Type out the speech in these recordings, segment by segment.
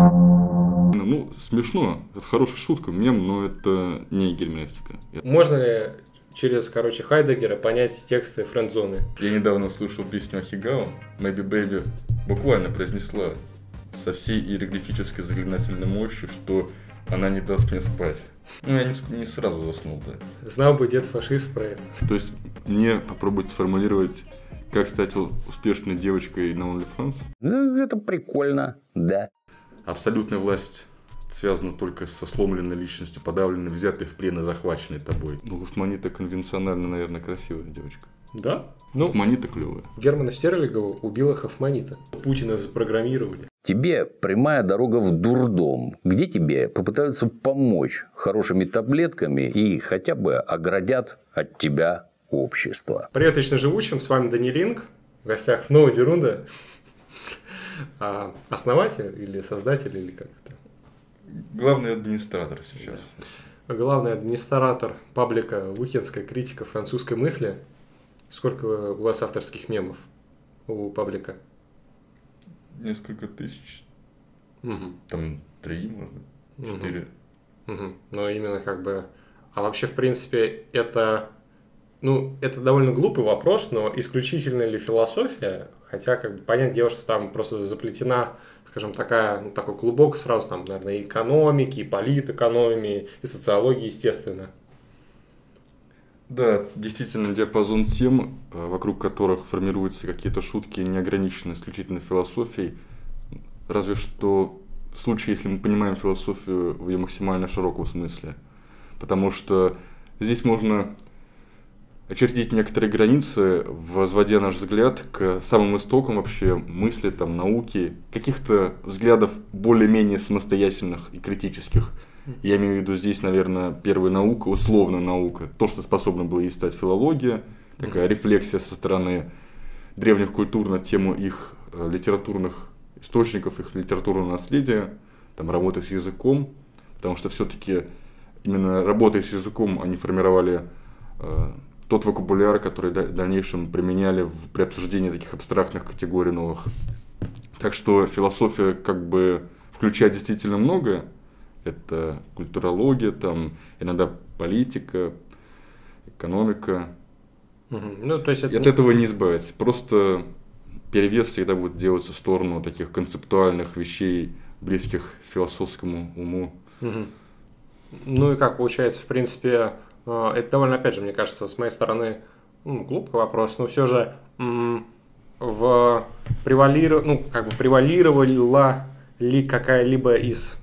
Ну, смешно. Это хорошая шутка, мем, но это не герменевтика. Можно ли через, короче, Хайдегера понять тексты френдзоны? Я недавно слышал песню Ахигао, Maybe Baby, буквально произнесла со всей иероглифической заклинательной мощью, что она не даст мне спать. Ну, я не, не сразу заснул, да. Знал бы дед фашист про это. То есть мне попробовать сформулировать, как стать успешной девочкой на OnlyFans? Ну, это прикольно, да. Абсолютная власть связана только со сломленной личностью, подавленной, взятой в плен и захваченной тобой. Ну, Гофманита конвенционально, наверное, красивая девочка. Да? Ну, Гофманита клевая. Германа Стерлигова убила Хофманита. Путина запрограммировали. Тебе прямая дорога в дурдом, где тебе попытаются помочь хорошими таблетками и хотя бы оградят от тебя общество. Привет, вечно живущим, с вами Данилинг. В гостях снова Дерунда. А, основатель или создатель, или как это? Главный администратор сейчас. Главный администратор паблика «Выхинская критика французской мысли». Сколько у вас авторских мемов у паблика? Несколько тысяч. Мгм. Там три, может быть, четыре. Мгм. Но именно как бы... А вообще, в принципе, это... Ну, это довольно глупый вопрос, но исключительно ли философия? Хотя, как бы, понятное дело, что там просто заплетена, скажем, такая, ну, такой клубок сразу там, наверное, и экономики, и политэкономии, и социологии, естественно. Да, действительно, диапазон тем, э, вокруг которых формируются какие-то шутки, не ограничены исключительно философией. Разве что в случае, если мы понимаем философию в ее максимально широком смысле. Потому что здесь можно очертить некоторые границы, возводя наш взгляд к самым истокам вообще мысли, там, науки, каких-то взглядов более-менее самостоятельных и критических. Я имею в виду здесь, наверное, первая наука, условно наука, то, что способна была ей стать филология, такая рефлексия со стороны древних культур на тему их э, литературных источников, их литературного наследия, там, работы с языком, потому что все-таки именно работая с языком они формировали э, тот вокабуляр, который в дальнейшем применяли при обсуждении таких абстрактных категорий новых. Так что философия как бы включает действительно многое. Это культурология, там иногда политика, экономика. Мгм. Ну, то есть И это... от этого не избавиться. Просто перевес всегда будет делаться в сторону таких концептуальных вещей, близких философскому уму. Мгм. Ну и как получается, в принципе, это довольно, опять же, мне кажется, с моей стороны, ну, глупый вопрос, но все же в превалиру... ну, как бы превалировала ли какая-либо из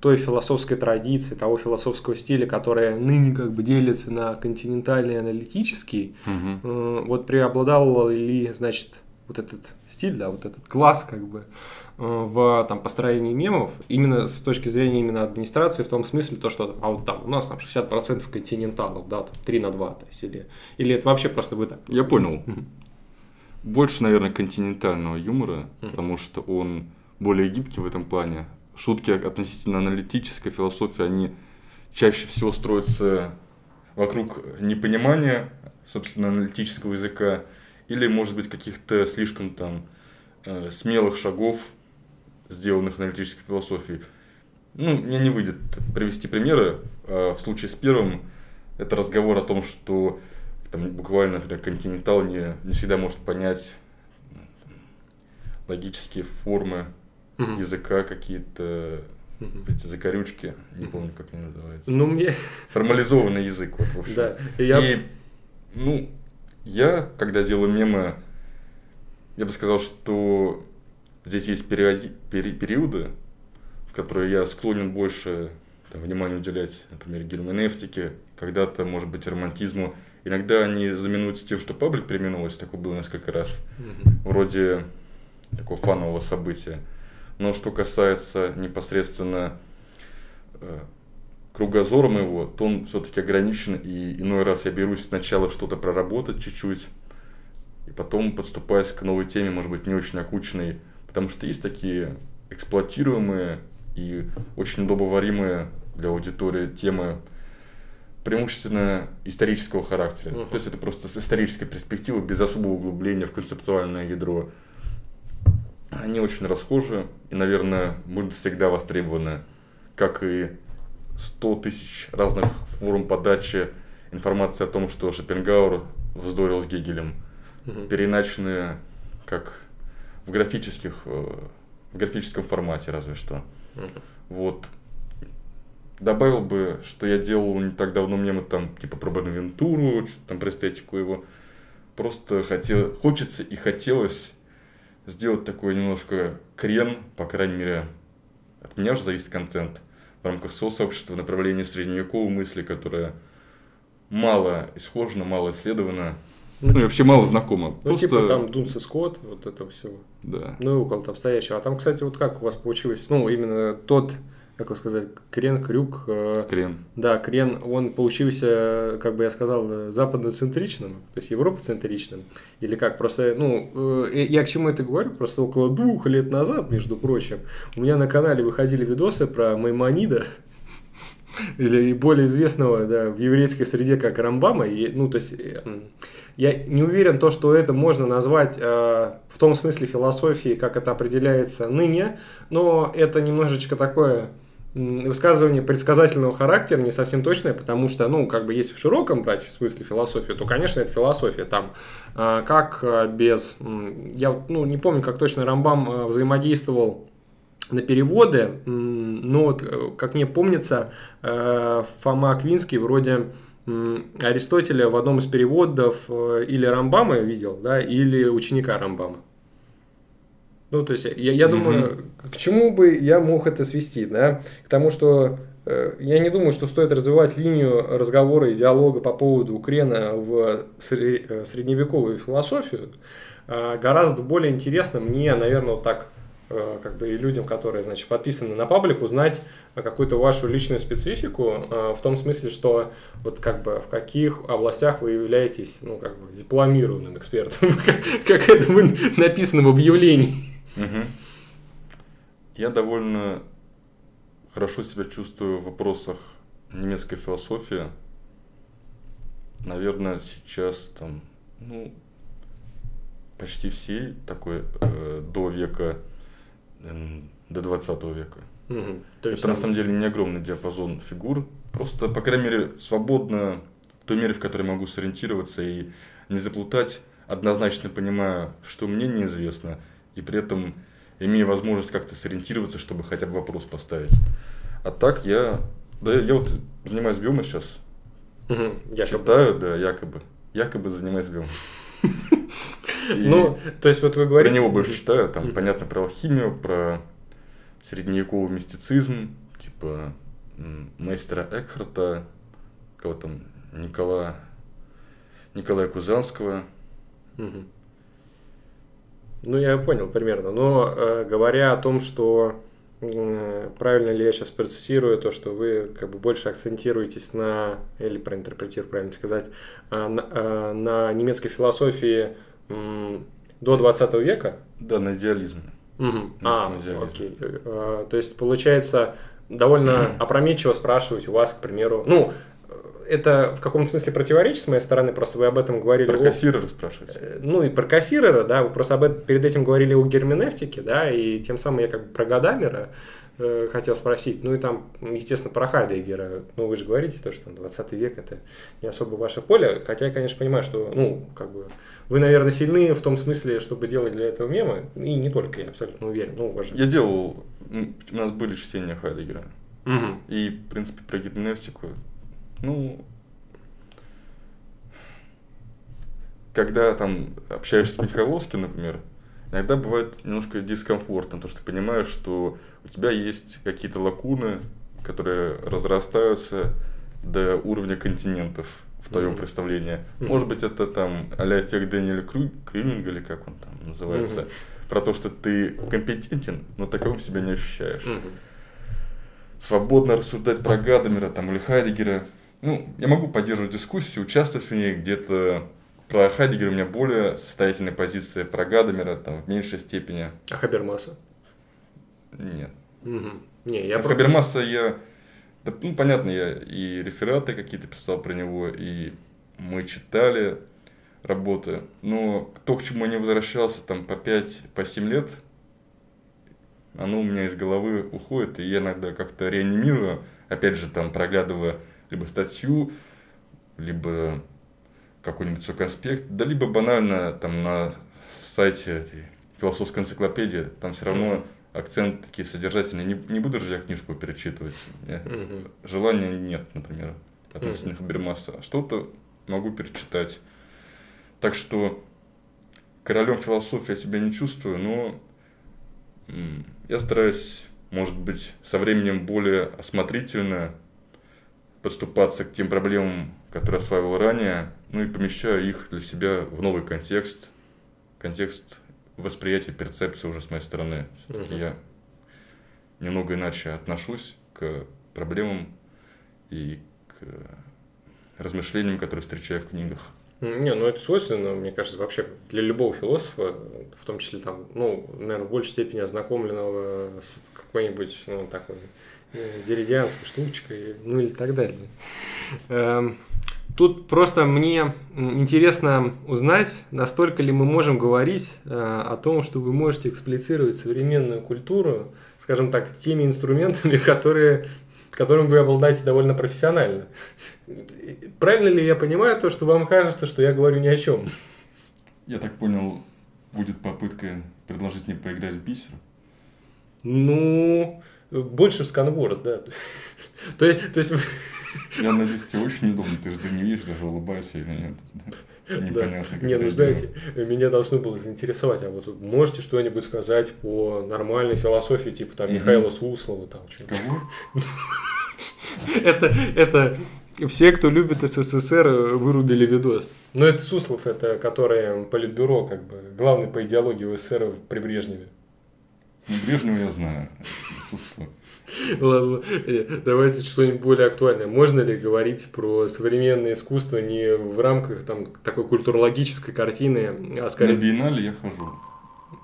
той философской традиции, того философского стиля, которая ныне как бы делится на континентальный и аналитический. Э, вот преобладал ли, значит, вот этот стиль, да, вот этот класс, как бы, э, в там, построении мемов, именно с точки зрения именно администрации, в том смысле, то, что а вот там у нас там 60% континенталов, да, там 3 на 2, то есть, или, или это вообще просто вы так? Я понял. Больше, наверное, континентального юмора, потому что он более гибкий в этом плане. Шутки относительно аналитической философии, они чаще всего строятся вокруг непонимания, собственно, аналитического языка, или, может быть, каких-то слишком там э, смелых шагов, сделанных аналитической философией. Ну, мне не выйдет привести примеры. А В случае с первым это разговор о том, что там, буквально, например, континентал не, не всегда может понять логические формы Мгм. языка, какие-то Мгм. эти закорючки, не помню, как они называются. Ну, мне, Формализованный язык, вот, в общем. да, и я... И, ну, я, когда делаю мемы, я бы сказал, что здесь есть периоди- пери- периоды, в которые я склонен больше там, внимания уделять, например, герменевтике, когда-то, может быть, романтизму. Иногда они знаменуются тем, что паблик переименовывается, такое было несколько раз, вроде такого фанового события. Но что касается непосредственно э, кругозора моего, то он все-таки ограничен, и иной раз я берусь сначала что-то проработать чуть-чуть, и потом подступаясь к новой теме, может быть, не очень окученной, потому что есть такие эксплуатируемые и очень удобоваримые для аудитории темы, преимущественно исторического характера. Мгм. То есть это просто с исторической перспективы, без особого углубления в концептуальное ядро. они очень расхожи и, наверное, будут всегда востребованы, как и 100 тысяч разных форм подачи информации о том, что Шопенгауэр вздорил с Гегелем, угу. переначены как в графических, э, в графическом формате разве что. Угу. Вот. Добавил бы, что я делал не так давно мемы там, типа про Бонавентуру, там про эстетику его. Просто хотел, хочется и хотелось сделать такой немножко крен, по крайней мере, от меня же зависит контент, в рамках сообщества направления средневековой мысли, которое мало исхожено, мало исследовано, ну, ну и вообще мало знакомо. Ну, Просто... типа там Дунс и Скотт, вот это все. Да. Ну и около там стоящего. А там, кстати, вот как у вас получилось, ну, именно тот как вы сказали, крен, крюк. Э, крен. Да, крен, он получился, как бы я сказал, западноцентричным, то есть европоцентричным. Или как, просто, ну, э, я к чему это говорю? Просто около двух лет назад, между прочим, у меня на канале выходили видосы про Маймонида, или более известного да, в еврейской среде как Рамбама. И, ну, то есть, э, я не уверен, то, что это можно назвать э, в том смысле философии, как это определяется ныне, но это немножечко такое высказывание предсказательного характера не совсем точное, потому что, ну, как бы если в широком брать в смысле философию, то, конечно, это философия. Там, э, как э, без... Я ну, не помню, как точно Рамбам э, взаимодействовал на переводы, но вот, как мне помнится, Фома Аквинский вроде Аристотеля в одном из переводов или Рамбама видел, да, или ученика Рамбама. Ну, то есть, я, я думаю, к чему бы я мог это свести, да? К тому, что э, я не думаю, что стоит развивать линию разговора и диалога по поводу Укрена в э, средневековую философию. А гораздо более интересно мне, наверное, вот так э, как бы и людям, которые, значит, подписаны на паблик, узнать какую-то вашу личную специфику, в том смысле, что вот как бы в каких областях вы являетесь, ну, как бы дипломированным экспертом, как это написано в объявлении. Я довольно хорошо себя чувствую в вопросах немецкой философии. Наверное, сейчас там, ну, почти все такой э, до века, э, до 20 века. Угу. То есть Это на самом деле не огромный диапазон фигур. Просто, по крайней мере, свободно в той мере, в которой могу сориентироваться и не заплутать, однозначно понимая, что мне неизвестно – и при этом имея возможность как-то сориентироваться, чтобы хотя бы вопрос поставить. А так я, да, я вот занимаюсь биомой сейчас. Угу, Читаю, да, якобы. Якобы занимаюсь биомой. Ну, то есть вот вы говорите... Про него больше читаю, там, понятно, про алхимию, про средневековый мистицизм, типа мастера Экхарта, кого там, Никола, Николая Кузанского. Ну, я понял примерно. Но э, говоря о том, что э, правильно ли я сейчас процитирую то, что вы как бы больше акцентируетесь на, или проинтерпретирую, правильно сказать, э, на, э, на немецкой философии до 20 века? Да, на идеализме. Угу. А, идеализме. окей. Э, то есть, получается, довольно опрометчиво спрашивать у вас, к примеру, ну, это в каком-то смысле противоречит с моей стороны, просто вы об этом говорили. Про кассирера спрашиваете. Э, ну и про кассирера, да, вы просто об этом, перед этим говорили о герменевтике, да, и тем самым я как бы про Гадамера э, хотел спросить. Ну и там, естественно, про Хайдегера. Ну вы же говорите, то, что 20 век это не особо ваше поле, хотя я, конечно, понимаю, что, ну, как бы, вы, наверное, сильны в том смысле, чтобы делать для этого мемы, и не только, я абсолютно уверен. Ну, уважаю. Я делал, у нас были чтения Хайдегера. Угу. И, в принципе, про герменевтику ну, когда там общаешься с Михайловским, например, иногда бывает немножко дискомфортно, потому что ты понимаешь, что у тебя есть какие-то лакуны, которые разрастаются до уровня континентов в твоем mm-hmm. представлении. Mm-hmm. Может быть, это там а-ля эффект Дэниеля Крю... Крюнинга, или как он там называется, mm-hmm. про то, что ты компетентен, но таковым себя не ощущаешь. Mm-hmm. Свободно рассуждать про Гадамера там, или Хайдегера ну, я могу поддерживать дискуссию, участвовать в ней где-то. Про Хайдегера у меня более состоятельная позиция, про Гадамера там в меньшей степени. А Хабермаса? Нет. Угу. Не, я про Хабермаса я... Да, ну, понятно, я и рефераты какие-то писал про него, и мы читали работы. Но то, к чему я не возвращался там по 5-7 по лет, оно у меня из головы уходит, и я иногда как-то реанимирую, опять же, там, проглядывая либо статью, либо какой-нибудь свой конспект, да либо банально там на сайте этой философской энциклопедии, там все равно mm-hmm. Акцент такие содержательные. Не, не буду же я книжку перечитывать. Mm-hmm. Желания нет, например, относительно mm-hmm. Хабермаса. Что-то могу перечитать. Так что королем философии я себя не чувствую, но я стараюсь, может быть, со временем более осмотрительно подступаться к тем проблемам, которые осваивал ранее, ну и помещаю их для себя в новый контекст, контекст восприятия, перцепции уже с моей стороны. Все-таки угу. я немного иначе отношусь к проблемам и к размышлениям, которые встречаю в книгах. Не, ну это свойственно, мне кажется, вообще для любого философа, в том числе там, ну, наверное, в большей степени ознакомленного с какой-нибудь, ну, такой э, деридианской штучкой, ну или так далее. Тут просто мне интересно узнать, настолько ли мы можем говорить э, о том, что вы можете эксплицировать современную культуру, скажем так, теми инструментами, которые которым вы обладаете довольно профессионально. Правильно ли я понимаю то, что вам кажется, что я говорю ни о чем? Я так понял, будет попытка предложить мне поиграть в бисер? Ну, больше в сканворд, да. то, то есть... Я надеюсь, тебе очень удобно, ты же не видишь, даже улыбайся или нет. Непонятно. Да. Не, ну знаете, меня должно было заинтересовать, а вот можете что-нибудь сказать по нормальной философии, типа там Михаила Суслова, там что-то. Это, это все, кто любит СССР, вырубили видос. Но это Суслов, это который политбюро, как бы, главный по идеологии в СССР при Брежневе. Ну, Брежнева я знаю. Суслов. Ладно, э, давайте что-нибудь более актуальное. Можно ли говорить про современное искусство не в рамках там, такой культурологической картины, а скорее... На биеннале я хожу.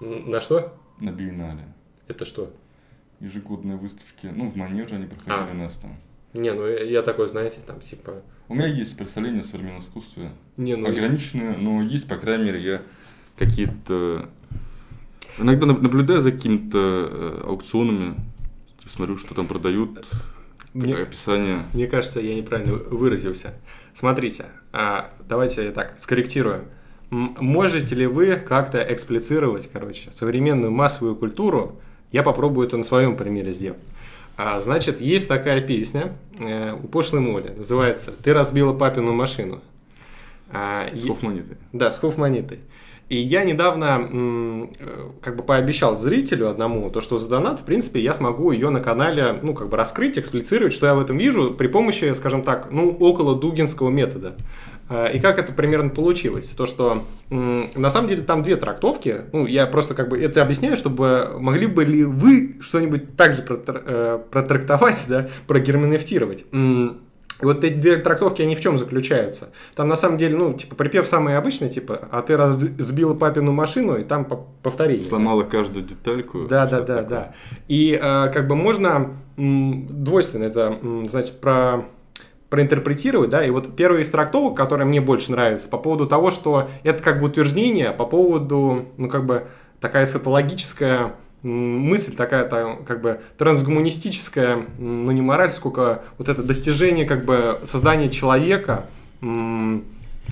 На что? На биеннале. Это что? Ежегодные выставки. Ну, в Манеже они проходили а. у нас там. Не, ну я такой, знаете, там типа... У меня есть представление о современном искусстве. Не, ну... Ограниченное, но есть, по крайней мере, я какие-то... Иногда наблюдаю за какими-то э, аукционами, смотрю, что там продают, мне, описание. Мне кажется, я неправильно выразился. Смотрите, а, давайте я так скорректирую. Можете ли вы как-то эксплицировать, короче, современную массовую культуру? Я попробую это на своем примере сделать. А, значит, есть такая песня э, у пошлой моды, называется «Ты разбила папину машину». А, с Хофманитой. Да, с Хофманитой. И я недавно э, как бы пообещал зрителю одному, то, что за донат, в принципе, я смогу ее на канале, ну, как бы раскрыть, эксплицировать, что я в этом вижу при помощи, скажем так, ну, около дугинского метода. А, и как это примерно получилось? То, что на самом деле там две трактовки. Ну, я просто как бы это объясняю, чтобы могли бы ли вы что-нибудь также э, протрактовать, да, прогерменевтировать. И вот эти две трактовки, они в чем заключаются? Там на самом деле, ну, типа, припев самый обычный, типа, а ты разбила папину машину, и там повторение. Сломала каждую детальку. Да, да, да, такое. да. И э, как бы можно двойственно это, значит, про проинтерпретировать, да, и вот первый из трактовок, который мне больше нравится, по поводу того, что это как бы утверждение по поводу, ну, как бы такая эсхатологическая мысль такая там как бы трансгуманистическая, ну не мораль, сколько вот это достижение как бы создания человека, ну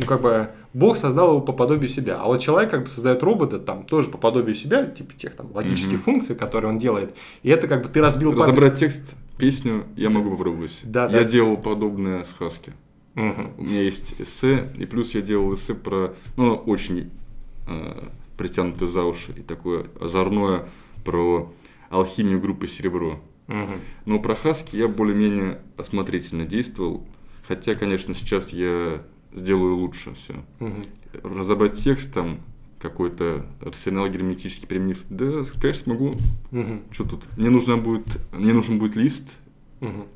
как бы Бог создал его по подобию себя, а вот человек как бы создает робота там тоже по подобию себя, типа тех там логических mm-hmm. функций, которые он делает, и это как бы ты разбил... Разобрать папе... текст, песню я могу попробовать. Да, я да. делал подобное с Хаски. Угу. У меня есть эссе, и плюс я делал эссе про, ну, очень э, притянутое за уши и такое озорное про алхимию группы Серебро. Угу. Но про Хаски я более-менее осмотрительно действовал. Хотя, конечно, сейчас я сделаю лучше все. Угу. Разобрать текст там какой-то арсенал герметический применив. Да, конечно, смогу. Угу. Что тут? Мне нужно будет, мне нужен будет лист. Угу.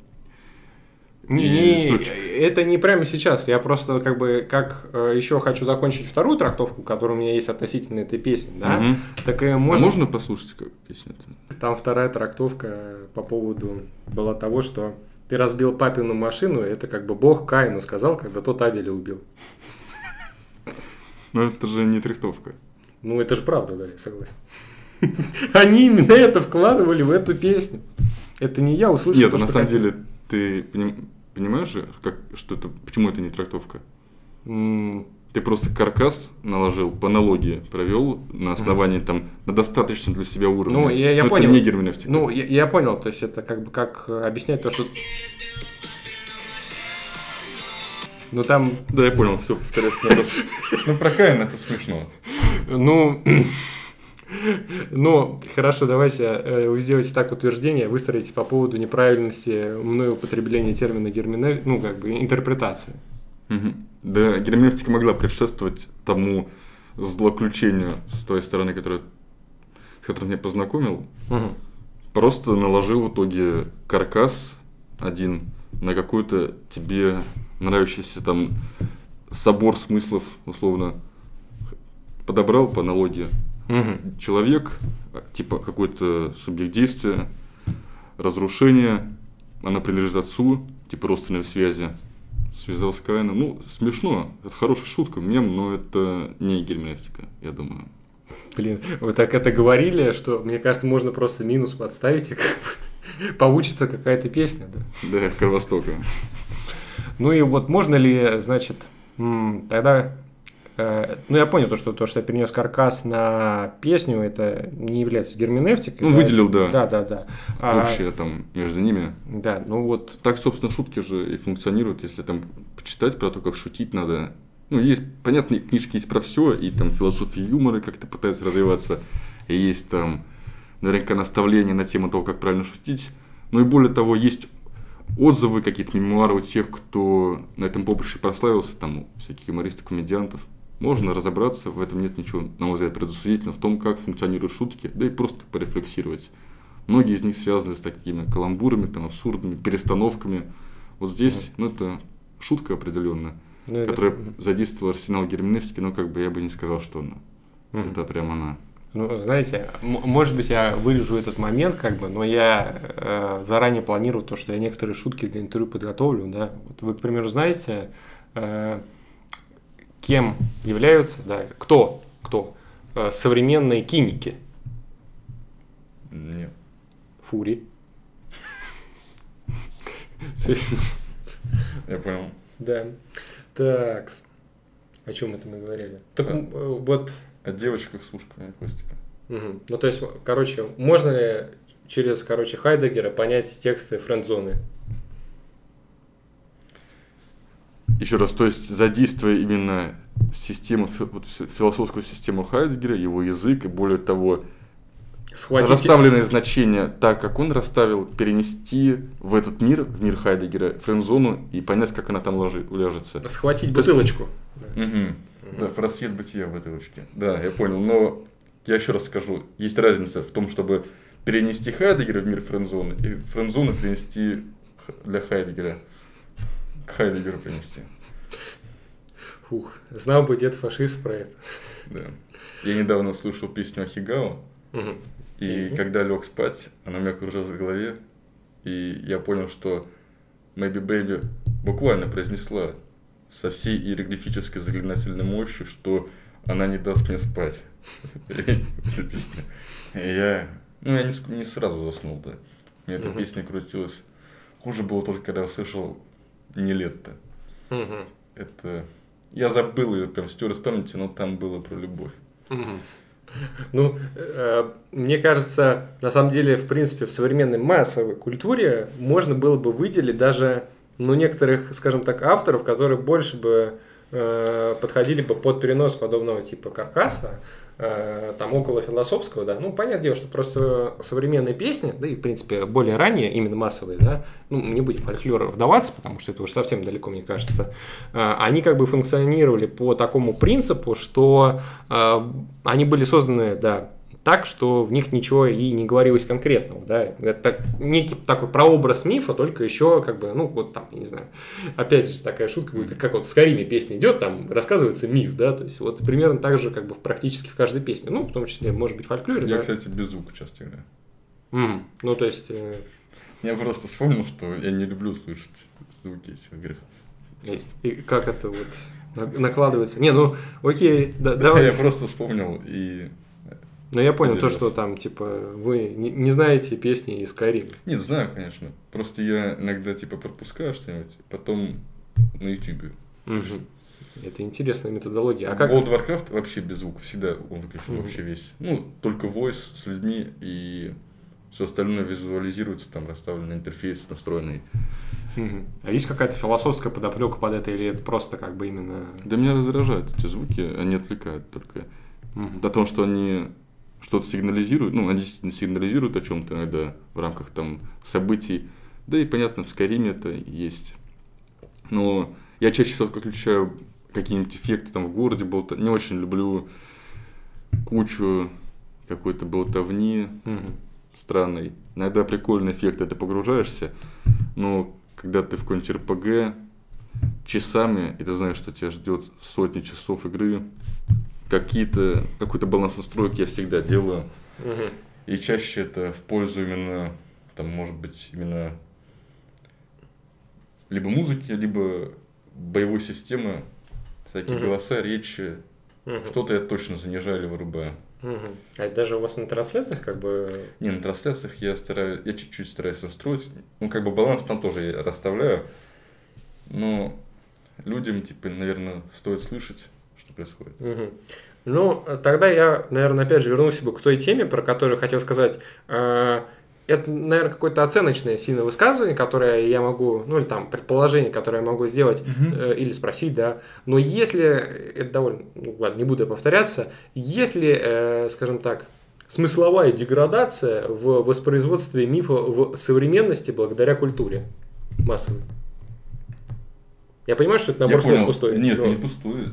Не, это не прямо сейчас. Я просто как бы как э, еще хочу закончить вторую трактовку, которая у меня есть относительно этой песни, да. Угу. Так и можно. А можно послушать как песню? Там вторая трактовка по поводу была того, что ты разбил папину машину, это как бы Бог Каину сказал, когда тот Авеля убил. Ну это же не трактовка. Ну это же правда, да, я согласен. Они именно это вкладывали в эту песню. Это не я услышал. Нет, то, на самом хотел. деле, ты поним- понимаешь же, как, что это, почему это не трактовка? М, Ты просто каркас наложил, по аналогии провел на основании там на достаточном для себя уровня. Ну, я- я Но понял. Это не герменевтика. Ну, я, я понял, то есть это как бы как э, объяснять то, что... Ну там, Да, я понял, все, повторяться надо. Ну, про Каина это смешно. ну... Ну, хорошо, давайте э, вы сделаете так утверждение, выстроите по поводу неправильности мною употребления термина гермина, ну, как бы, интерпретации. Да, герменевтика могла предшествовать тому злоключению с твоей стороны, которое, с которым я познакомил. Мгм. Просто наложил в итоге каркас один на какой-то тебе нравящийся там собор смыслов, условно, подобрал по аналогии. Мгм. Человек, типа какой-то субъект действия, разрушение, она принадлежит отцу, типа родственной связи, связал с Каином. Ну, смешно, это хорошая шутка, мем, но это не герменевтика, я думаю. Блин, вы так это говорили, что, мне кажется, можно просто минус подставить, и получится какая-то песня, да? Да, Кровостока. Ну и вот можно ли, значит, тогда... э, ну, я понял то, что то, что я перенес каркас на песню, это не является герменевтикой. Ну, выделил, да. Да, да, да. А, Общее там между ними. да, ну вот, Так, собственно, шутки же и функционируют, если там почитать про то, как шутить надо. Ну, есть, понятные книжки есть про все, и там философия юмора как-то пытается развиваться, и есть там наверняка наставления на тему того, как правильно шутить. Ну и более того, есть отзывы, какие-то мемуары у тех, кто на этом поприще прославился, там всяких юмористов, комедиантов. Можно разобраться, в этом нет ничего, на мой взгляд, предусудительного в том, как функционируют шутки, да и просто порефлексировать. Многие из них связаны с такими каламбурами, там, абсурдными перестановками. Вот здесь, ну, это шутка определенная, ну, это- которая задействовала арсенал герменевтики, но как бы я бы не сказал, что она. Мгм. Это прям она. Ну, знаете, может быть, я вырежу этот момент, как бы, но я э, заранее планирую то, что я некоторые шутки для интервью подготовлю, да. Вот вы, к примеру, знаете, э, кем являются, да, кто, кто э, современные киники? Нет. Фури. Естественно, Я понял. да. Так, о чем это мы говорили? Так, э, вот О девочках с ушками Костика. Мгм. Ну, то есть, короче, можно ли через, короче, Хайдегера понять тексты френдзоны? Еще раз, то есть задействуя именно систему, вот фи- философскую систему Хайдегера, его язык и более того, Схватить... расставленные значения так, как он расставил, перенести в этот мир, в мир Хайдегера, френдзону и понять, как она там ложи- уляжется. Схватить То есть- бутылочку. Мгм. Да, просвет бытия в ручке. Да, я понял. Но я еще раз скажу, есть разница в том, чтобы перенести Хайдегера в мир френдзоны и френдзону перенести для Хайдегера. К Хайдегеру принести. Фух, знал бы дед фашист про это. Да. Я недавно услышал песню Ахигао, Мгм. и Мгм. когда лег спать, она у меня кружилась в голове, и я понял, что Maybe Baby буквально произнесла со всей иероглифической заклинательной мощью, что она не даст мне спать. Я, ну, я не, сразу заснул, да. У меня эта песня крутилась. Хуже было только, когда я услышал не лето. Мгм. Это... Я забыл ее, прям стер из памяти, но там было про любовь. Мгм. Ну, э, мне кажется, на самом деле, в принципе, в современной массовой культуре можно было бы выделить даже, ну, некоторых, скажем так, авторов, которые больше бы э, подходили бы под перенос подобного типа каркаса, там около философского, да. Ну, понятное дело, что просто современные песни, да и, в принципе, более ранние, именно массовые, да, ну, не будем фольклор вдаваться, потому что это уже совсем далеко, мне кажется, э, они как бы функционировали по такому принципу, что э, они были созданы, да, так, что в них ничего и не говорилось конкретного, да, это некий такой прообраз мифа, только еще как бы, ну, вот там, я не знаю, опять же такая шутка будет, как вот в Скариме песня идет, там рассказывается миф, да, то есть вот примерно так же как бы практически в каждой песне, ну, в том числе, может быть, в фольклоре, Я, да. кстати, без звука часто играю. Мгм. Ну, то есть, э, Я просто вспомнил, что я не люблю слышать звуки этих игр. и как это вот на- накладывается. Не, ну, окей, да, давай. Я просто вспомнил и Но я понял то, что там, типа, вы не, не знаете песни из Skyrim. Нет, знаю, конечно. Просто я иногда типа пропускаю что-нибудь, потом на YouTube. Это интересная методология. А как... World Warcraft вообще без звука, всегда он выключен Мгм. вообще весь. Ну, только voice с людьми и все остальное визуализируется, там расставленный интерфейс настроенный. Мгм. А есть какая-то философская подоплека под это, или это просто как бы именно... Да меня раздражают эти звуки, они отвлекают только. Мгм. До того, что они что-то сигнализируют, ну, они действительно сигнализируют о чем-то иногда в рамках там событий. Да и понятно, в Скайриме это есть. Но я чаще всего включаю какие-нибудь эффекты там в городе, болта... не очень люблю кучу какой-то болтовни Мгм. странной. Иногда прикольный эффект, ты погружаешься, но когда ты в какой-нибудь РПГ часами, и ты знаешь, что тебя ждет сотни часов игры, какие-то, какой-то баланс настройки я всегда делаю. Мгм. И чаще это в пользу именно, там, может быть, именно либо музыки, либо боевой системы, всякие Мгм. голоса, речи. Мгм. Что-то я точно занижаю или вырубаю. Мгм. А это даже у вас на трансляциях как бы... Не, на трансляциях я стараюсь, я чуть-чуть стараюсь настроить. Ну, как бы баланс там тоже я расставляю. Но людям, типа, наверное, стоит слышать, что происходит. Мгм. Ну, тогда я, наверное, опять же вернулся бы к той теме, про которую хотел сказать. Э, Это, наверное, какое-то оценочное сильное высказывание, которое я могу, ну или там предположение, которое я могу сделать э, или спросить, да. Но если, это довольно, ну ладно, не буду повторяться, если, э, скажем так, смысловая деградация в воспроизводстве мифа в современности благодаря культуре массовой. Я понимаю, что это набор слов пустой. Нет, но- не пустую.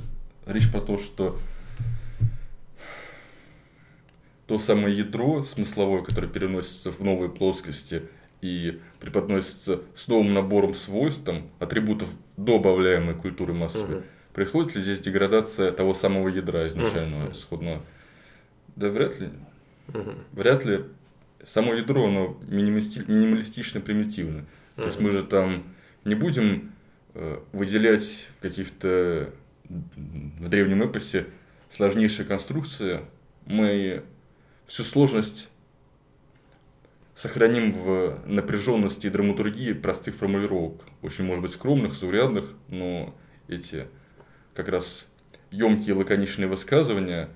Речь про то, что то самое ядро смысловое, которое переносится в новые плоскости и преподносится с новым набором свойств, там, атрибутов добавляемой культуры массовой, Мгм. происходит ли здесь деградация того самого ядра изначального, Мгм. исходного? Да вряд ли. Мгм. Вряд ли. Само ядро, оно минимисти- минималистично примитивно. То есть мы же там не будем э, выделять в каких-то в древнем эпосе сложнейшие конструкции. Мы всю сложность сохраним в напряженности и драматургии простых формулировок. Очень, может быть, скромных, заурядных, но эти как раз емкие лаконичные высказывания,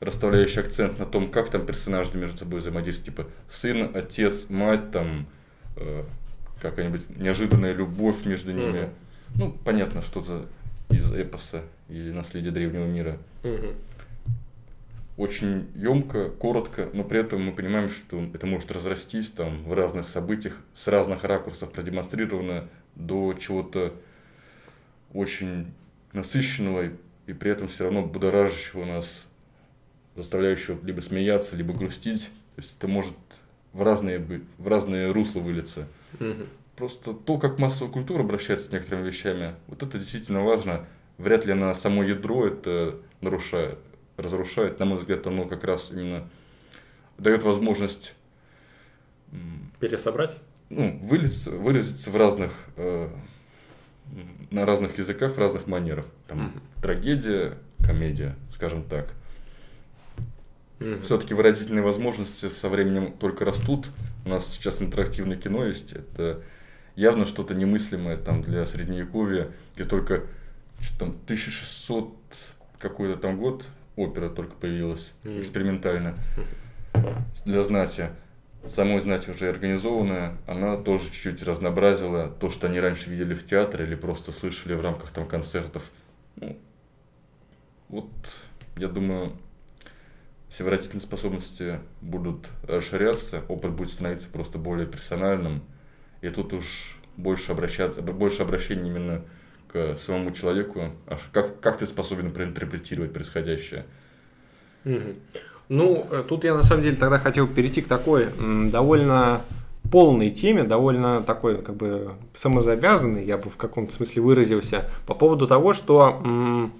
расставляющие акцент на том, как там персонажи между собой взаимодействуют, типа сын, отец, мать, там э, какая-нибудь неожиданная любовь между ними. Мгм. Ну, понятно, что-то из эпоса или наследия древнего мира. Мгм. Очень емко, коротко, но при этом мы понимаем, что это может разрастись там в разных событиях, с разных ракурсов продемонстрировано до чего-то очень насыщенного и, при этом все равно будоражащего нас, заставляющего либо смеяться, либо грустить. То есть это может в разные, в разные русла вылиться. Мгм. Просто то, как массовая культура обращается с некоторыми вещами, вот это действительно важно. Вряд ли на само ядро это нарушает, разрушает. На мой взгляд, оно как раз именно дает возможность Пересобрать? ну, вылиться, выразиться в разных, э, на разных языках, в разных манерах. Там, Мгм. Трагедия, комедия, скажем так. Мгм. Все-таки выразительные возможности со временем только растут. У нас сейчас интерактивное кино есть. Это явно что-то немыслимое там для средневековья, где только что там 1600 какой-то там год опера только появилась Мгм. экспериментально для знати. Самой знати уже организованная, она тоже чуть-чуть разнообразила то, что они раньше видели в театре или просто слышали в рамках там концертов. Ну, вот, я думаю, все способности будут расширяться, опыт будет становиться просто более персональным, и тут уж больше обращаться, больше обращения именно к самому человеку, аж как, как ты способен проинтерпретировать происходящее. Мгм. Ну, э, тут я на самом деле тогда хотел перейти к такой довольно полной теме, довольно такой как бы самозавязанной, я бы в каком-то смысле выразился, по поводу того, что м,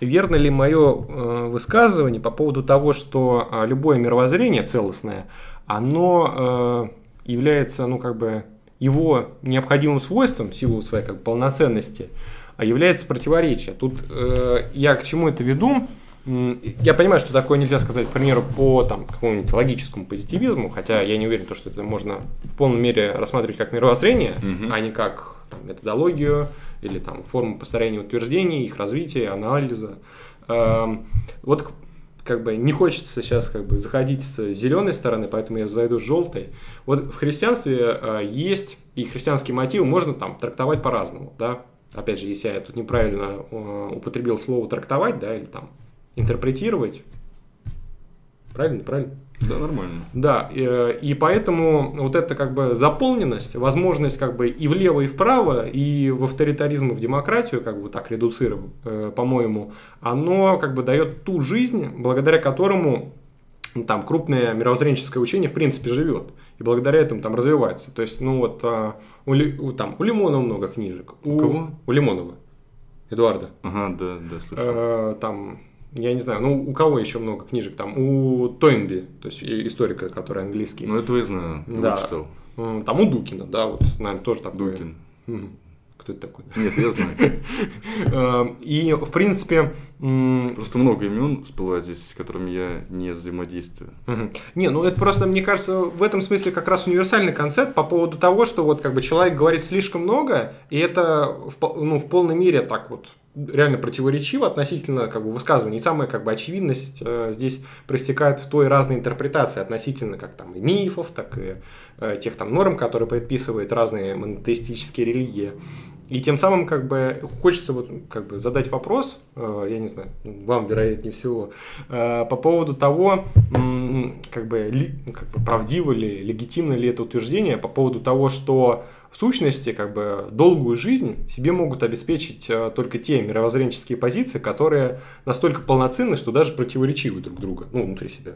верно ли мое э, высказывание по поводу того, что а, любое мировоззрение целостное, оно э, является, ну, как бы, его необходимым свойством, в силу своей как полноценности, а является противоречие. Тут э, я к чему это веду? я понимаю, что такое нельзя сказать, к примеру, по там, какому-нибудь логическому позитивизму, хотя я не уверен, что это можно в полной мере рассматривать как мировоззрение, угу. а не как там, методологию или там, форму построения утверждений, их развития, анализа. Эм, вот как бы не хочется сейчас как бы заходить с зеленой стороны, поэтому я зайду с желтой. Вот в христианстве э, есть и христианские мотивы можно там трактовать по-разному, да. Опять же, если я тут неправильно э, употребил слово трактовать, да, или там интерпретировать. Правильно, правильно? Да, нормально. Да, и, э, и поэтому вот эта как бы заполненность, возможность как бы и влево, и вправо, и в авторитаризм, и в демократию, как бы так редуцировав, э, по-моему, оно как бы дает ту жизнь, благодаря которому ну, там крупное мировоззренческое учение в принципе живет и благодаря этому там развивается. То есть, ну вот а, у, у, там, у Лимонова много книжек. У, у кого? У Лимонова. Эдуарда. Ага, да, да, слышал. Э, там я не знаю, ну у кого еще много книжек там? У Тойнби, то есть историка, который английский. Ну это я знаю, да. читал. Там у Дукина, да, вот, наверное, тоже такой. Дукин. Кто это такой? Нет, я знаю. Эм, и, в принципе... Просто много имен всплывает здесь, с которыми я не взаимодействую. Не, ну это просто, мне кажется, в этом смысле как раз универсальный концепт по поводу того, что вот как бы человек говорит слишком много, и это ну, в полной мере так вот реально противоречиво относительно как бы, высказываний. И самая как бы, очевидность э, здесь проистекает в той разной интерпретации относительно как там и мифов, так и э, тех там норм, которые предписывают разные монотеистические религии. И тем самым как бы хочется вот как бы задать вопрос, э, я не знаю, вам вероятнее всего, э, по поводу того, как бы, ли, как бы правдиво ли, легитимно ли это утверждение по поводу того, что в сущности, как бы долгую жизнь себе могут обеспечить э, только те мировоззренческие позиции, которые настолько полноценны, что даже противоречивы друг другу, ну, внутри себя.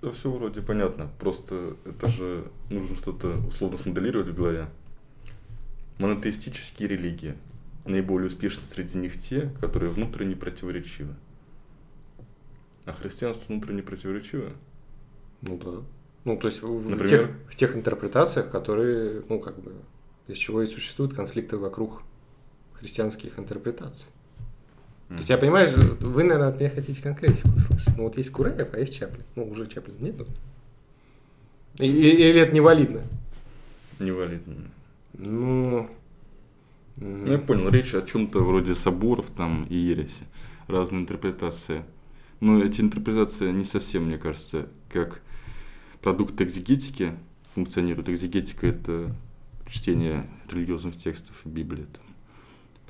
Да все вроде понятно, просто это же нужно что-то условно смоделировать в голове. Монотеистические религии. Наиболее успешны среди них те, которые внутренне противоречивы. А христианство внутренне противоречиво? Ну да. Ну, то есть в, в, тех, в тех интерпретациях, которые, ну, как бы, из чего и существуют конфликты вокруг христианских интерпретаций. Mm-hmm. То есть я понимаю, вы, наверное, от меня хотите конкретику услышать. Ну вот есть Кураев, а есть Чаплин. Ну, уже Чаплин нет. И, или это невалидно? Невалидно. Ну... Ну, я понял, речь о чем-то вроде соборов там и ереси. Разные интерпретации. Но эти интерпретации не совсем, мне кажется, как продукт экзегетики функционируют. Экзегетика – это чтение религиозных текстов Библии, это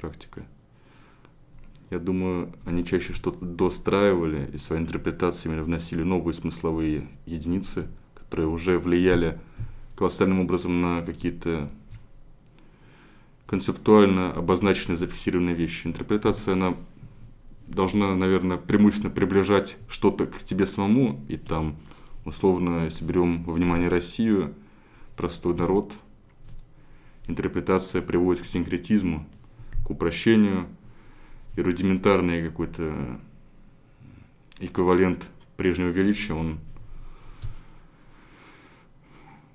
практика. Я думаю, они чаще что-то достраивали и своими интерпретациями вносили новые смысловые единицы, которые уже влияли колоссальным образом на какие-то концептуально обозначенные, зафиксированные вещи. Интерпретация, она должна, наверное, преимущественно приближать что-то к тебе самому, и там, условно, если берем во внимание Россию, простой народ – интерпретация приводит к синкретизму, к упрощению, и рудиментарный какой-то эквивалент прежнего величия, он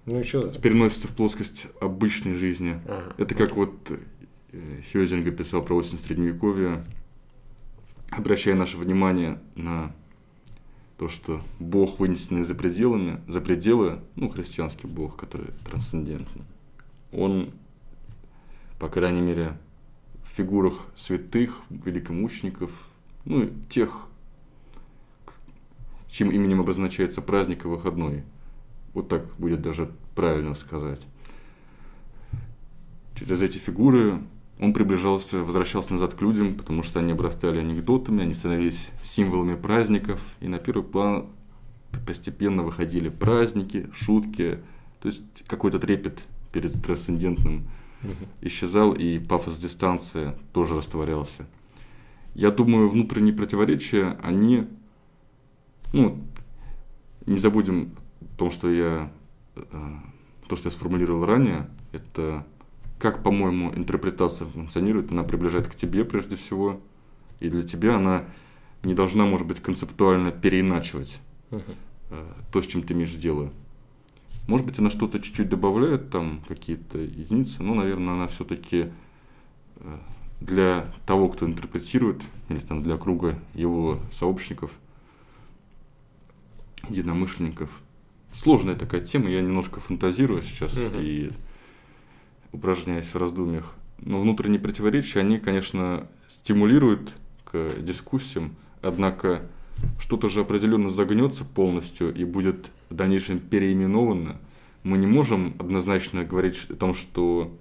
ну, еще переносится в плоскость обычной жизни. Ага, Это как вот э, Хёзинга писал про осень Средневековья, обращая наше внимание на то, что Бог, вынесенный за пределами, за пределы, ну, христианский Бог, который трансцендентный, он по крайней мере, в фигурах святых, великомучеников, ну, тех, чьим именем обозначается праздник и выходной. Вот так будет даже правильно сказать. Через эти фигуры он приближался, возвращался назад к людям, потому что они обрастали анекдотами, они становились символами праздников, и на первый план постепенно выходили праздники, шутки, то есть какой-то трепет перед трансцендентным исчезал, и пафос дистанции тоже растворялся. Я думаю, внутренние противоречия, они, ну, не забудем о том, что я, э, то, что я сформулировал ранее, это как, по-моему, интерпретация функционирует, она приближает к тебе прежде всего, и для тебя она не должна, может быть, концептуально переиначивать uh-huh. то, с чем ты имеешь дело. Может быть, она что-то чуть-чуть добавляет, там какие-то единицы, но, наверное, она все-таки э, для того, кто интерпретирует, или там для круга его сообщников, единомышленников. Сложная такая тема, я немножко фантазирую сейчас Мгм. и упражняюсь в раздумьях. Но внутренние противоречия, они, конечно, стимулируют к дискуссиям, однако что-то же определенно загнется полностью и будет в дальнейшем переименовано. Мы не можем однозначно говорить о том, что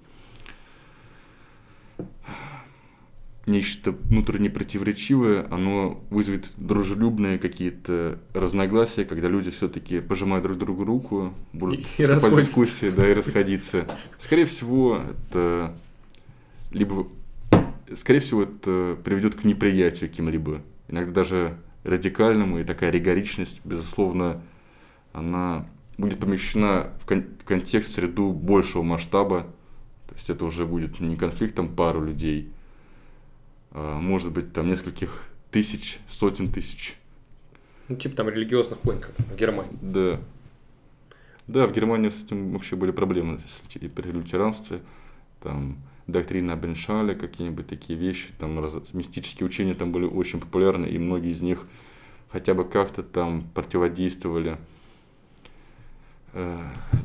нечто внутренне противоречивое, оно вызовет дружелюбные какие-то разногласия, когда люди все-таки пожимают друг другу руку, будут И- вступать в дискуссии, да, и расходиться. Скорее всего, это либо, скорее всего, это приведет к неприятию кем-либо. Иногда даже радикальному, и такая ригоричность, безусловно, она будет помещена в, кон- в контекст, среду большего масштаба. То есть это уже будет не конфликтом пару людей, а может быть там нескольких тысяч, сотен тысяч. Ну, типа там религиозных войн, как в Германии. Да. Да, в Германии с этим вообще были проблемы и при лютеранстве. Там доктрина Беншаля, какие-нибудь такие вещи, там раз- мистические учения там были очень популярны, и многие из них хотя бы как-то там противодействовали э,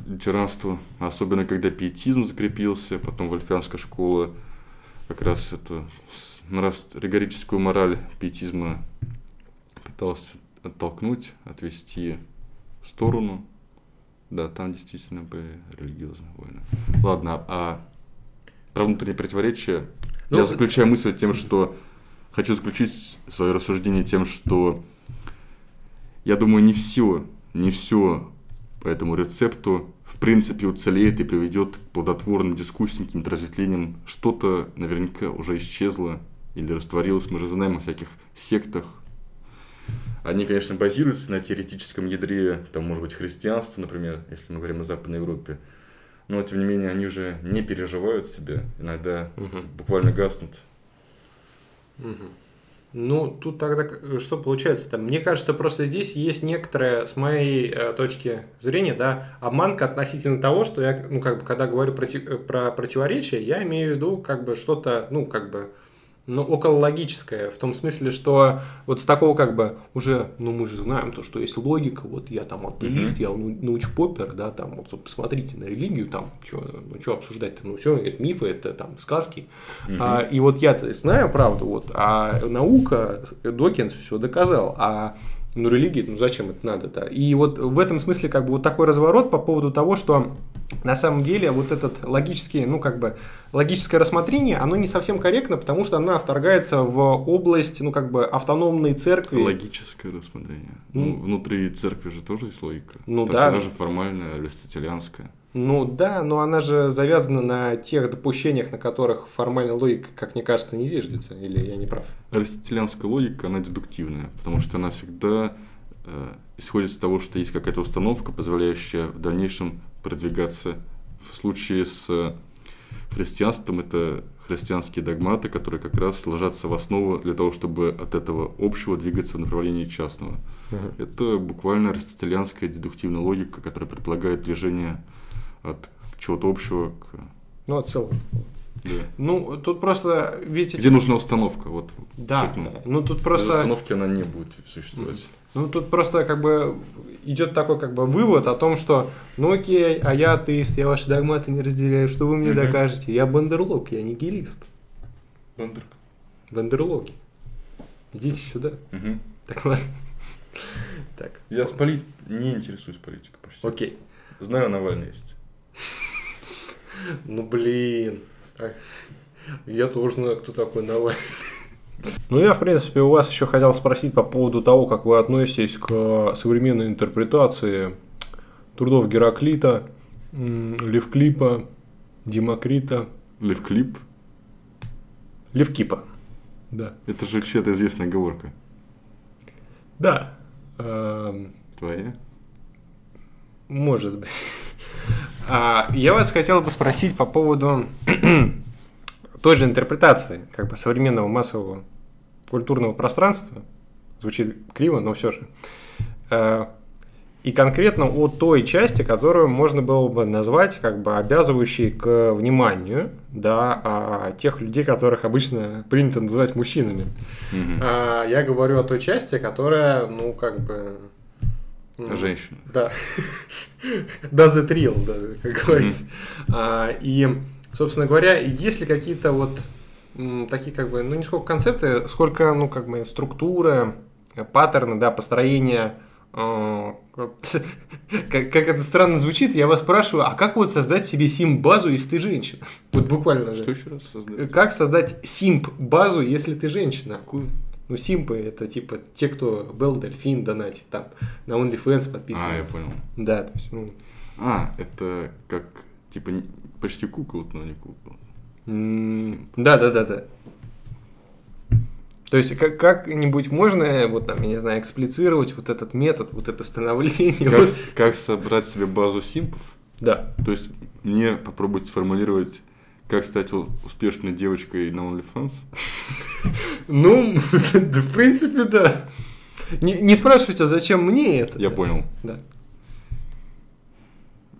лютеранству, особенно когда пиетизм закрепился, потом вольфианская школа как раз эту ригорическую мораль пиетизма пытался оттолкнуть, отвести в сторону. Да, там действительно были религиозные войны. Ладно, а про внутренние противоречия Ну, я заключаю мысль тем, что хочу заключить свое рассуждение тем, что я думаю, не все, не все по этому рецепту в принципе уцелеет и приведет к плодотворным дискуссиям, каким-то разветвлениям. Что-то наверняка уже исчезло или растворилось. Мы же знаем о всяких сектах. Они, конечно, базируются на теоретическом ядре, там, может быть, христианства, например, если мы говорим о Западной Европе. Но, тем не менее, они уже не переживают себя, иногда Мгм. буквально гаснут. Мгм. Ну, тут тогда к- что получается-то? Мне кажется, просто здесь есть некоторая, с моей э, точки зрения, да, обманка относительно того, что я, ну, как бы, когда говорю э, про противоречие, я имею в виду, как бы, что-то, ну, как бы, ну, около логическое, в том смысле, что вот с такого, как бы, уже, ну, мы же знаем то, что есть логика, вот я там атеист, я ну- научпопер, да, там, вот, посмотрите на религию, там, что ну, чё обсуждать-то, ну, все, это мифы, это там сказки, а, и вот я-то знаю правду, вот, а наука, Докинс все доказал, а ну, религии, ну зачем это надо-то? И вот в этом смысле как бы вот такой разворот по поводу того, что на самом деле вот этот логический, ну как бы логическое рассмотрение, оно не совсем корректно, потому что она вторгается в область, ну как бы автономной церкви. Логическое рассмотрение. Ну, Ну, внутри церкви же тоже есть логика. Ну То да. она же формальная, аристотелианская. Ну да, но она же завязана на тех допущениях, на которых формальная логика, как мне кажется, не зиждется. Или я не прав? Аристотелианская логика, она дедуктивная, потому что она всегда э, исходит из того, что есть какая-то установка, позволяющая в дальнейшем продвигаться. В случае с христианством это христианские догматы, которые как раз ложатся в основу для того, чтобы от этого общего двигаться в направлении частного. Это буквально аристотелианская дедуктивная логика, которая предполагает движение от чего-то общего к... Ну, в целом. да. Ну, тут просто, видите, Где нужна установка? Вот, да, ну тут Без просто... установки она не будет существовать. Ну, тут просто как бы идет такой как бы вывод о том, что ну окей, а я атеист, я ваши догматы не разделяю, что вы мне Мгм. докажете? Я бандерлог, я нигилист. Бандер. Бандерлоги. Идите сюда. Мгм. Так ладно. Так, Я с полит... не интересуюсь политикой почти. окей. Знаю, Навальный есть. Ну блин. Я тоже знаю, кто такой Навальный. Ну, я, в принципе, у вас еще хотел спросить по поводу того, как вы относитесь к современной интерпретации трудов Гераклита, Левклипа, Демокрита, Левклип. Левкипа. Да. Это же чья-то известная оговорка. Да. Эм, Твоя? Может быть. А, Я вас хотел бы спросить по поводу той же интерпретации как бы современного массового культурного пространства. Звучит криво, но все же. Э, и конкретно о той части, которую можно было бы назвать как бы обязывающей к вниманию, да, а, тех людей, которых обычно принято называть мужчинами. А, я говорю о той части, которая, ну, как бы... ну, Женщина. Да. Does it real, да, как говорится. А, и, собственно говоря, есть ли какие-то вот такие как бы, ну не сколько концепты, сколько, ну как бы структура, э, паттерны, да, построение э, как, как это странно звучит, я вас спрашиваю, а как вот создать себе симп-базу, если ты женщина? Вот буквально. Что да. еще раз создать? Как создать симп-базу, если ты женщина? Какую? Ну, симпы это типа те, кто был дельфин донатит, там на OnlyFans А, я подписывается. понял. Да, то есть, ну, А, это как, типа, почти кукол, но не кукол. да, да, да, да. То есть как, как-нибудь можно, вот там, я не знаю, эксплицировать вот этот метод, вот это становление. Как, как собрать себе базу симпов? Да. То есть мне попробовать сформулировать, как стать успешной девочкой на OnlyFans? Ну, в принципе, да. Не, спрашивайте, а зачем мне это? Я понял. Да.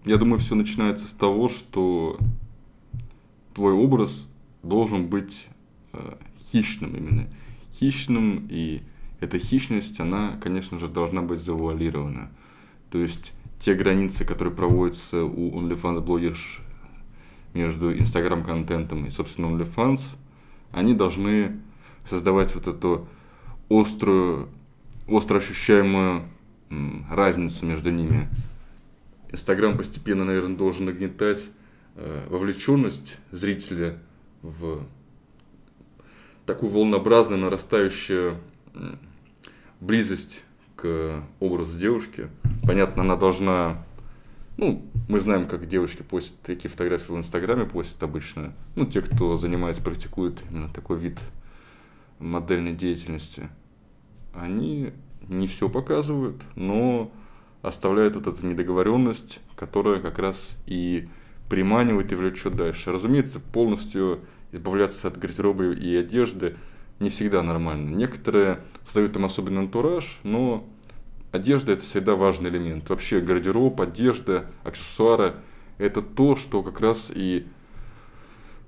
Я думаю, все начинается с того, что твой образ должен быть э, хищным именно. Хищным, и эта хищность, она, конечно же, должна быть завуалирована. То есть те границы, которые проводятся у OnlyFans блогерш между Instagram-контентом и, собственно, OnlyFans, они должны создавать вот эту острую, остро ощущаемую разницу между ними. Инстаграм постепенно, наверное, должен нагнетать э, вовлеченность зрителя в такую волнообразную нарастающую близость к образу девушки. Понятно, она должна... Ну, мы знаем, как девушки постят, такие фотографии в Инстаграме постят обычно. Ну, те, кто занимается, практикует именно такой вид модельной деятельности. Они не все показывают, но оставляет вот эту недоговоренность, которая как раз и приманивает и влечет дальше. Разумеется, полностью избавляться от гардероба и одежды не всегда нормально. Некоторые создают там особенный антураж, но одежда это всегда важный элемент. Вообще гардероб, одежда, аксессуары это то, что как раз и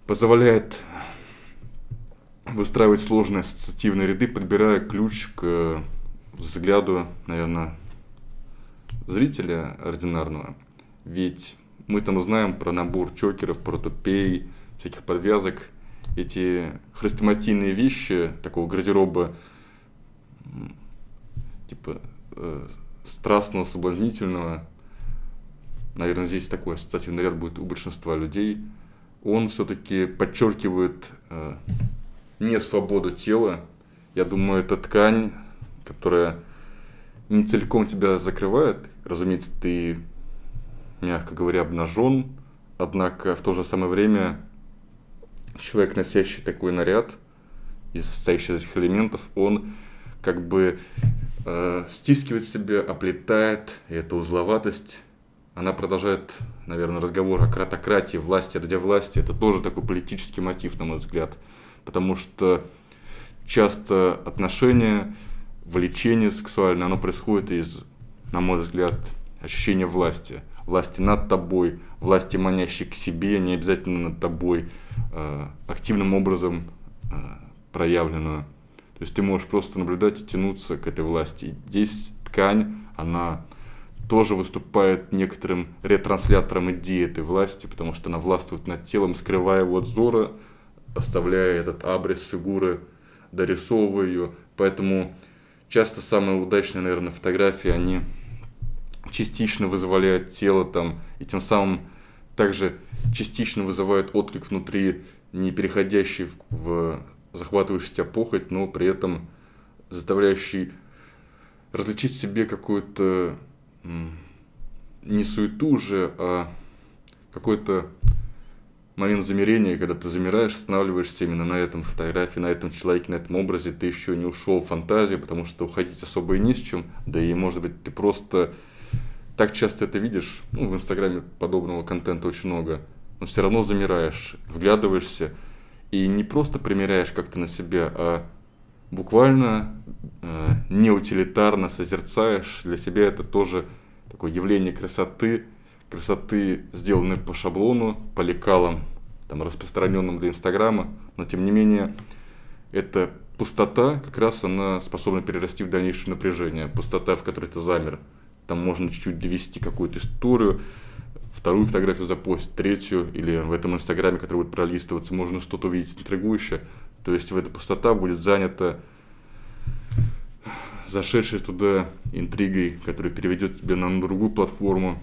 позволяет выстраивать сложные ассоциативные ряды, подбирая ключ к взгляду, наверное, зрителя ординарного. Ведь мы там знаем про набор чокеров, про тупей, всяких подвязок. Эти хрестоматийные вещи такого гардероба, типа э, страстного, соблазнительного, наверное, здесь такой ассоциативный ряд будет у большинства людей, он все-таки подчеркивает э, не свободу тела. Я думаю, это ткань, которая не целиком тебя закрывает. Разумеется, ты, мягко говоря, обнажен, однако в то же самое время человек, носящий такой наряд, из состоящий из этих элементов, он как бы э, стискивает себя, оплетает, и эта узловатость, она продолжает, наверное, разговор о кратократии, власти ради власти. Это тоже такой политический мотив, на мой взгляд. Потому что часто отношения, влечение сексуальное, оно происходит из, на мой взгляд, ощущения власти. Власти над тобой, власти манящей к себе, не обязательно над тобой, э, активным образом э, проявленную. То есть ты можешь просто наблюдать и тянуться к этой власти. Здесь ткань, она тоже выступает некоторым ретранслятором идеи этой власти, потому что она властвует над телом, скрывая его от зора, оставляя этот абрис фигуры, дорисовывая ее. Поэтому часто самые удачные, наверное, фотографии, они частично вызволяют тело там, и тем самым также частично вызывают отклик внутри, не переходящий в, в захватывающий тебя похоть, но при этом заставляющий различить себе какую-то не суету уже, а какой-то момент замерения, когда ты замираешь, останавливаешься именно на этом фотографии, на этом человеке, на этом образе, ты еще не ушел в фантазию, потому что уходить особо и не с чем, да и может быть ты просто так часто это видишь, ну, в Инстаграме подобного контента очень много, но все равно замираешь, вглядываешься и не просто примеряешь как-то на себя, а буквально э, неутилитарно созерцаешь. Для себя это тоже такое явление красоты, красоты, сделанной по шаблону, по лекалам, там, распространенным для Инстаграма, но тем не менее, эта пустота, как раз она способна перерасти в дальнейшее напряжение. Пустота, в которой ты замер. Там можно чуть-чуть довести какую-то историю, вторую фотографию запостить, третью, или в этом инстаграме, который будет пролистываться, можно что-то увидеть интригующее. То есть в эта пустота будет занята зашедшей туда интригой, которая переведет тебя на другую платформу.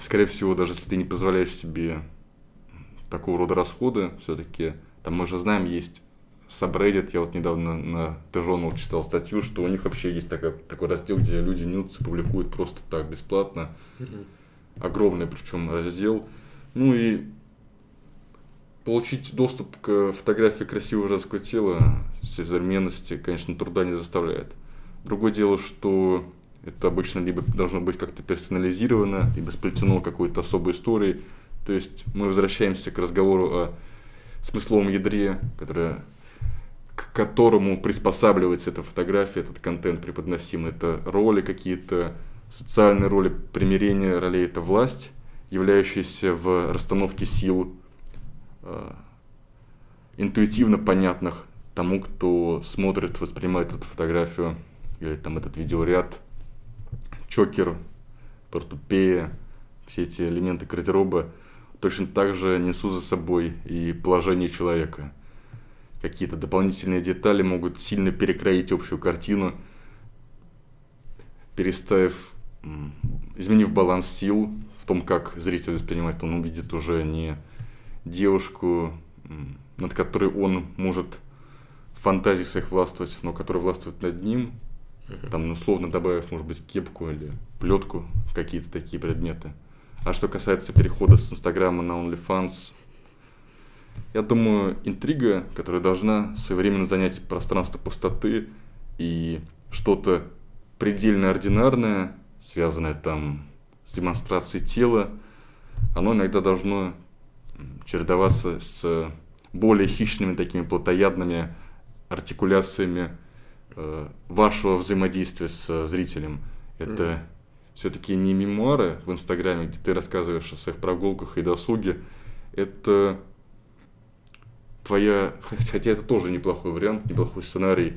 Скорее всего, даже если ты не позволяешь себе такого рода расходы, все-таки, там мы же знаем, есть Subreddit, я вот недавно на Тежон читал статью, что у них вообще есть такой, такой раздел, где люди нюцы публикуют просто так, бесплатно. Mm-hmm. Огромный причем раздел. Ну и получить доступ к фотографии красивого женского тела современности, конечно, труда не заставляет. Другое дело, что это обычно либо должно быть как-то персонализировано, либо сплетено какой-то особой историей. То есть мы возвращаемся к разговору о смысловом ядре, которое, к которому приспосабливается эта фотография, этот контент преподносимый. Это роли какие-то, социальные роли, примирение ролей, это власть, являющаяся в расстановке сил, э, интуитивно понятных тому, кто смотрит, воспринимает эту фотографию или там этот видеоряд, чокер, портупея, все эти элементы гардероба точно так же несут за собой и положение человека. Какие-то дополнительные детали могут сильно перекроить общую картину, переставив, изменив баланс сил в том, как зритель воспринимает, он увидит уже не девушку, над которой он может фантазии своих властвовать, но которая властвует над ним, там, условно добавив, может быть, кепку или плетку, какие-то такие предметы. А что касается перехода с Инстаграма на OnlyFans, я думаю, интрига, которая должна своевременно занять пространство пустоты и что-то предельно ординарное, связанное там с демонстрацией тела, оно иногда должно чередоваться с более хищными такими плотоядными артикуляциями вашего взаимодействия с зрителем. Это mm. все-таки не мемуары в Инстаграме, где ты рассказываешь о своих прогулках и досуге. Это твоя, хотя это тоже неплохой вариант, неплохой сценарий.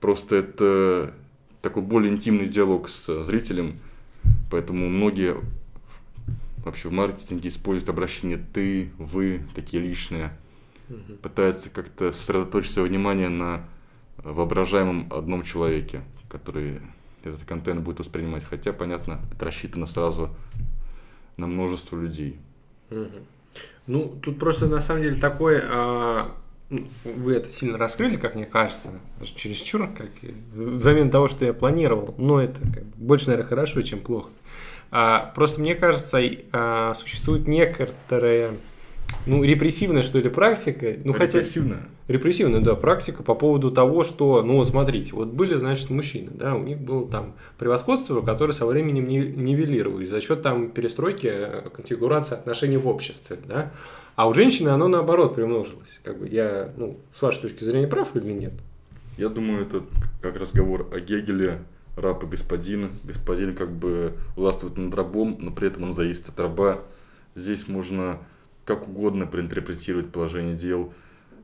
Просто это такой более интимный диалог с зрителем, поэтому многие вообще в маркетинге используют обращение ты, вы, такие личные, угу. пытаются как-то сосредоточить свое внимание на воображаемом одном человеке, который этот контент будет воспринимать. Хотя, понятно, это рассчитано сразу на множество людей. Угу. Ну, тут просто на самом деле такой, а, ну, вы это сильно раскрыли, как мне кажется, даже чересчур, как взамен того, что я планировал. Но это как бы, больше, наверное, хорошо, чем плохо. А, просто мне кажется, а, существует некоторая ну, репрессивная, что ли, практика. Ну, репрессивная? Хотя, репрессивная, да, практика по поводу того, что, ну, вот смотрите, вот были, значит, мужчины, да, у них было там превосходство, которое со временем нивелировалось за счет там перестройки э, конфигурации отношений в обществе, да. А у женщины оно наоборот примножилось. Как бы я, ну, с вашей точки зрения прав или нет? Я думаю, это как разговор о Гегеле, раб и господин. Господин как бы властвует над рабом, но при этом он зависит от раба. Здесь можно как угодно проинтерпретировать положение дел.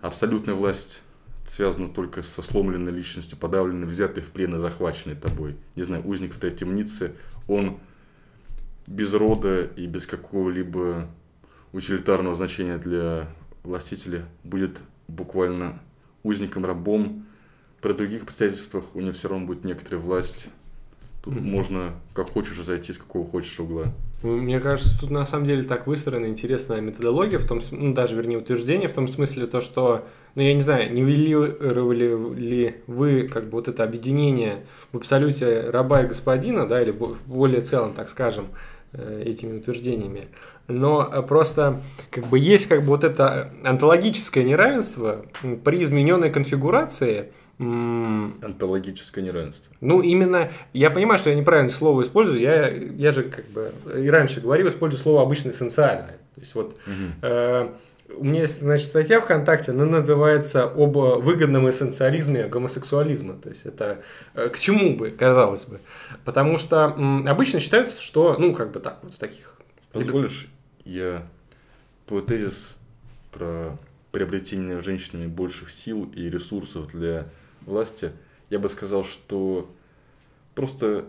Абсолютная власть связана только со сломленной личностью, подавленной, взятой в плен и захваченной тобой. Не знаю, узник в той темнице, он без рода и без какого-либо утилитарного значения для властителя будет буквально узником, рабом. При других обстоятельствах у него все равно будет некоторая власть. Тут mm-hmm. можно как хочешь зайти с какого хочешь угла. Мне кажется, тут на самом деле так выстроена интересная методология, в том, ну, даже, вернее, утверждение, в том смысле то, что, ну, я не знаю, нивелировали ли вы как бы вот это объединение в абсолюте раба и господина, да, или более целом, так скажем, э, этими утверждениями. Но просто как бы есть как бы вот это онтологическое неравенство при измененной конфигурации – Онтологическое неравенство. Ну, именно, я понимаю, что я неправильное слово использую, я, я же как бы и раньше говорил, использую слово обычно эссенциальное. То есть вот угу. э, у меня есть, значит, статья ВКонтакте, она называется «Об выгодном эссенциализме гомосексуализма». То есть, это э, к чему бы, казалось бы. Потому что м, обычно считается, что, ну, как бы так, вот таких... Позволишь, я твой тезис про приобретение женщинами больших сил и ресурсов для власти, я бы сказал, что просто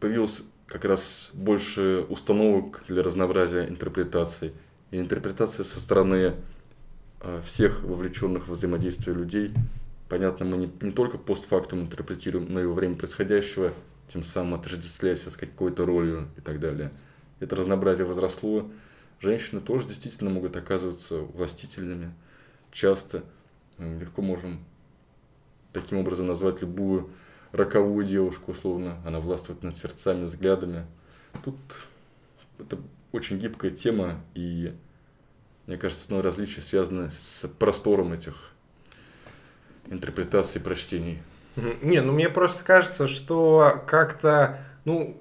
появилось как раз больше установок для разнообразия интерпретаций. И интерпретация со стороны э, всех вовлеченных в взаимодействие людей. Понятно, мы не, не только постфактум интерпретируем, но и во время происходящего, тем самым отождествляясь с какой-то ролью и так далее. Это разнообразие возросло. Женщины тоже действительно могут оказываться властительными. Часто легко можем таким образом назвать любую роковую девушку, условно. Она властвует над сердцами, взглядами. Тут это очень гибкая тема, и мне кажется, основное различие связано с простором этих интерпретаций, прочтений. Не, ну мне просто кажется, что как-то, ну,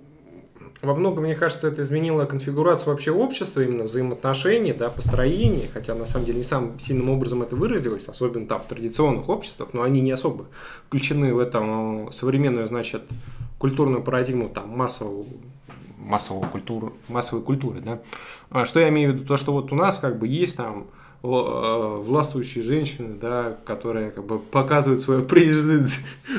во многом, мне кажется, это изменило конфигурацию вообще общества, именно взаимоотношений, да, построений, хотя на самом деле не самым сильным образом это выразилось, особенно там в традиционных обществах, но они не особо включены в эту современную, значит, культурную парадигму там массового массового культуры, массовой культуры, да. А что я имею в виду? То, что вот у нас как бы есть там э, властвующие женщины, да, которые как бы показывают свое презрение,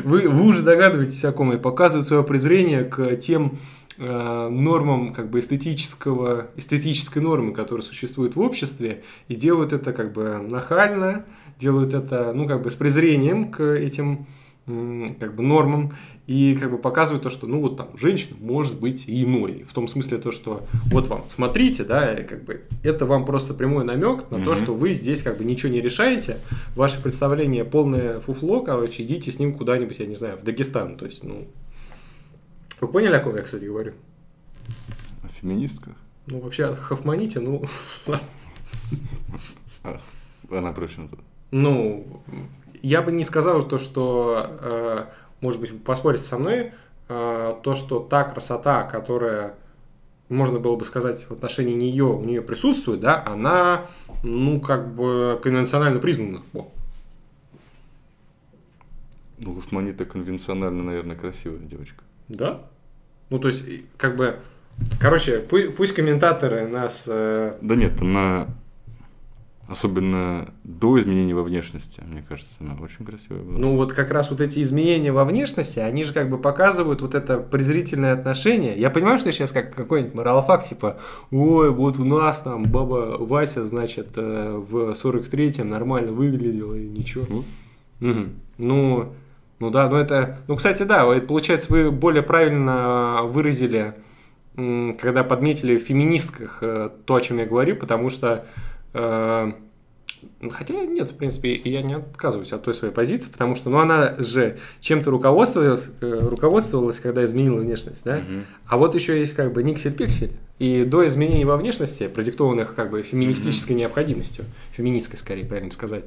вы, вы уже догадываетесь о ком, и показывают свое презрение к тем Э, нормам как бы эстетического, эстетической нормы, которая существует в обществе, и делают это как бы нахально, делают это, ну, как бы с презрением к этим как бы нормам и как бы показывают то, что ну вот там женщина может быть иной. В том смысле то, что вот вам, смотрите, да, как бы это вам просто прямой намек на mm-hmm. то, что вы здесь как бы ничего не решаете, ваше представление полное фуфло, короче, идите с ним куда-нибудь, я не знаю, в Дагестан, то есть, ну, вы поняли, о ком я, кстати, говорю? О феминистках? Ну, вообще, о Хофманите, ну... А, она прочно тут. Ну, я бы не сказал то, что, э, может быть, поспорить со мной, э, то, что та красота, которая, можно было бы сказать, в отношении нее, у нее присутствует, да, она, ну, как бы конвенционально признана. О. Ну, Хофманита конвенционально, наверное, красивая девочка. Да? Ну, то есть, как бы, короче, пусть, пусть комментаторы нас... Э... Да нет, она, особенно до изменений во внешности, мне кажется, она очень красивая была. Ну, вот как раз вот эти изменения во внешности, они же как бы показывают вот это презрительное отношение. Я понимаю, что сейчас как какой-нибудь моралофакт, типа, ой, вот у нас там баба Вася, значит, э, в 43-м нормально выглядела и ничего. Вот. Угу. Ну, ну да, ну это, ну кстати, да, это, получается, вы более правильно выразили, когда подметили в феминистках э, то, о чем я говорю, потому что, э, хотя нет, в принципе, я не отказываюсь от той своей позиции, потому что, ну она же чем-то руководствовалась, э, руководствовалась, когда изменила внешность, да, угу. а вот еще есть как бы никсель-пиксель, и до изменений во внешности, продиктованных как бы феминистической угу. необходимостью, феминистской скорее, правильно сказать,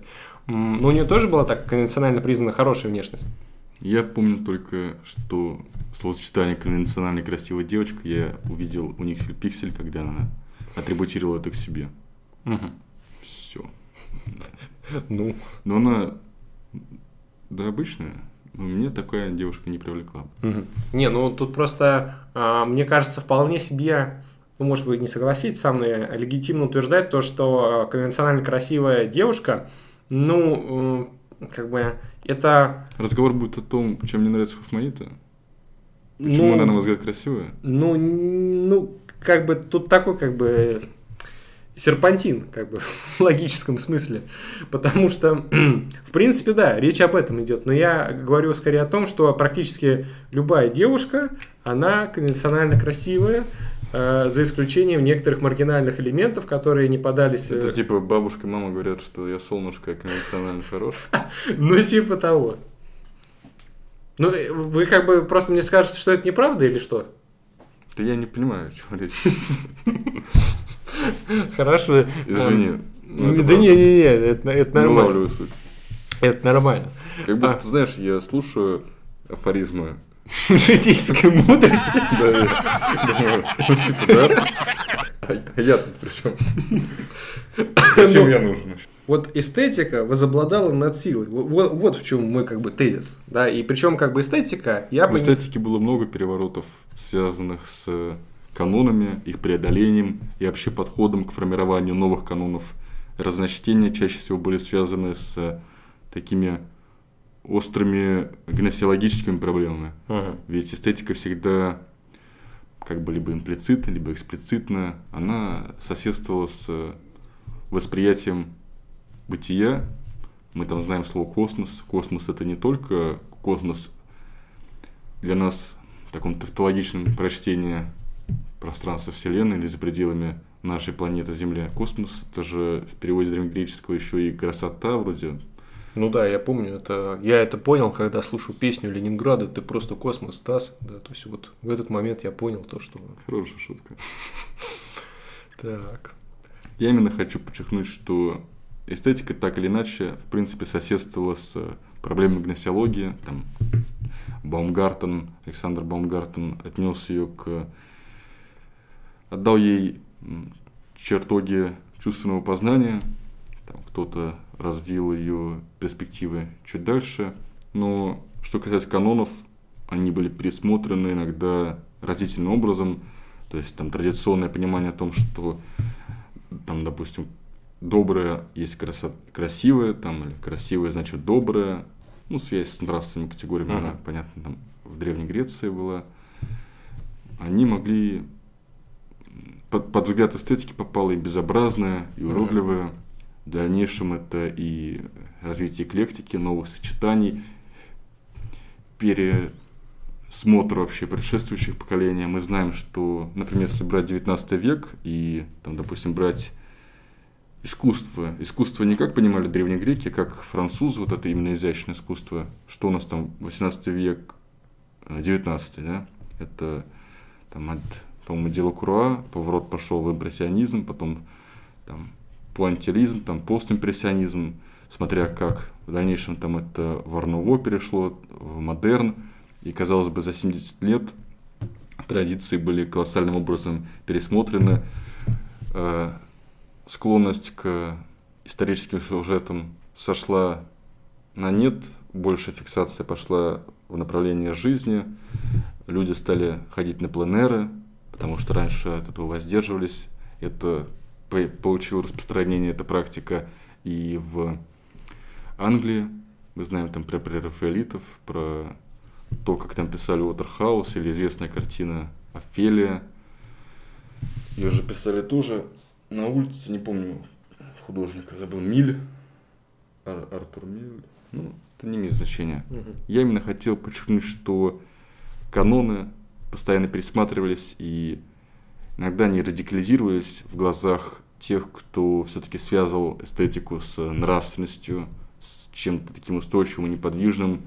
но у нее тоже была так конвенционально признана хорошая внешность. Я помню только, что словосочетание конвенциональная красивая девочка я увидел у Никсель Пиксель, когда она атрибутировала это к себе. Угу. Все. Ну. Но она, да, обычная. Но мне такая девушка не привлекла. Угу. Не, ну тут просто, а, мне кажется, вполне себе ну, может быть, не согласиться со мной, легитимно утверждать то, что а, конвенционально красивая девушка – ну, как бы, это... Разговор будет о том, чем мне нравится Хофманита? Почему ну, она, на мой взгляд, красивая? Ну, ну, как бы, тут такой, как бы, серпантин, как бы, в логическом смысле. Потому что, в принципе, да, речь об этом идет. Но я говорю скорее о том, что практически любая девушка, она конвенционально красивая, Э, за исключением некоторых маргинальных элементов, которые не подались... Это э, типа бабушка и мама говорят, что я солнышко конвенционально хорош. Ну, типа того. Ну, э, вы как бы просто мне скажете, что это неправда или что? Да я не понимаю, о чем речь. Хорошо. Извини. Ну, да не, не, не, это, это нормально. Это нормально. Как будто, а. знаешь, я слушаю афоризмы житейской мудрости. А я тут при чем? Зачем я нужен? Вот эстетика возобладала над силой. Вот, вот в чем мой как бы тезис. Да, и причем как бы эстетика, я В эстетике было много переворотов, связанных с канонами, их преодолением и вообще подходом к формированию новых канонов. Разночтения чаще всего были связаны с такими острыми гносеологическими проблемами. Мгм. Ведь эстетика всегда как бы либо имплицитно, либо эксплицитно, она соседствовала с восприятием бытия. Мы там знаем слово космос. Космос это не только космос для нас в таком тавтологичном прочтении пространства Вселенной или за пределами нашей планеты Земля. Космос это же в переводе древнегреческого еще и красота вроде. Ну да, я помню, это я это понял, когда слушал песню Ленинграда, ты просто космос, Стас. Да, то есть вот в этот момент я понял то, что Хорошая шутка. так. Я именно хочу подчеркнуть, что эстетика так или иначе, в принципе, соседствовала с проблемой гносеологии. Там Баумгартен, Александр Баумгартен отнес ее к... отдал ей чертоги чувственного познания. Там кто-то развил ее перспективы чуть дальше. Но что касается канонов, они были пересмотрены иногда разительным образом. То есть там традиционное понимание о том, что там, допустим, доброе есть красо- красивое, там, или красивое значит доброе. Ну, связь с нравственными категориями, Мгм. она, понятно, там в Древней Греции была. Они могли... Под, под взгляд эстетики попало и безобразное, и уродливое. В дальнейшем это и развитие эклектики, новых сочетаний, пересмотр вообще предшествующих поколений. Мы знаем, что, например, если брать 19 век и, там, допустим, брать искусство. Искусство не как понимали древние греки, как французы, вот это именно изящное искусство. Что у нас там 18 век, э, 19, да? Это там от, по-моему, дело Круа, поворот пошел в импрессионизм, потом там пуантилизм, там постимпрессионизм, смотря как в дальнейшем там это в Арнуво перешло, в модерн, и, казалось бы, за 70 лет традиции были колоссальным образом пересмотрены, Э, склонность к историческим сюжетам сошла на нет, больше фиксация пошла в направлении жизни, люди стали ходить на пленеры, потому что раньше от этого воздерживались, это по- получило распространение, эта практика и в Англии, мы знаем там про прерафаэлитов, про то, как там писали Уотерхаус или известная картина Офелия. Ее же писали тоже на улице, не помню художника, забыл, Миль, Ар- Артур Миль, ну, это не имеет значения. Мгм. Я именно хотел подчеркнуть, что каноны постоянно пересматривались и иногда они радикализировались в глазах тех, кто все-таки связывал эстетику с нравственностью, с чем-то таким устойчивым и неподвижным,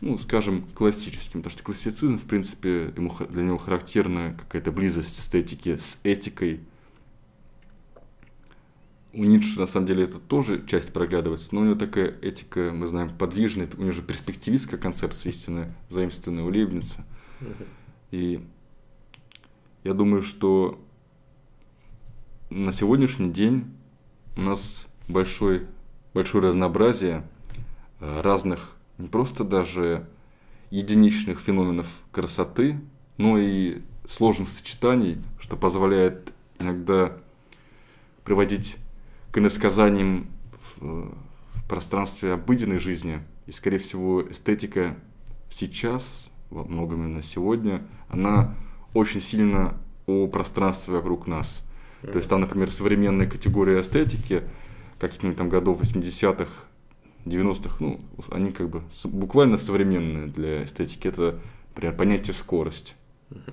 ну, скажем, классическим. Потому что классицизм, в принципе, ему, для него характерна какая-то близость эстетики с этикой. У Ницше, на самом деле, это тоже часть проглядывается, но у него такая этика, мы знаем, подвижная, у него же перспективистская концепция истины, заимствованная у Лейбница. И я думаю, что на сегодняшний день у нас большой, большое разнообразие э, разных, не просто даже единичных феноменов красоты, но и сложных сочетаний, что позволяет иногда приводить к иносказаниям в, э, в пространстве обыденной жизни. И, скорее всего, эстетика сейчас, во многом именно сегодня, она очень сильно о пространстве вокруг нас. То есть там, например, современные категории эстетики каких-нибудь там годов 80-х, 90-х, ну, они как бы буквально современные для эстетики. Это, например, понятие скорость.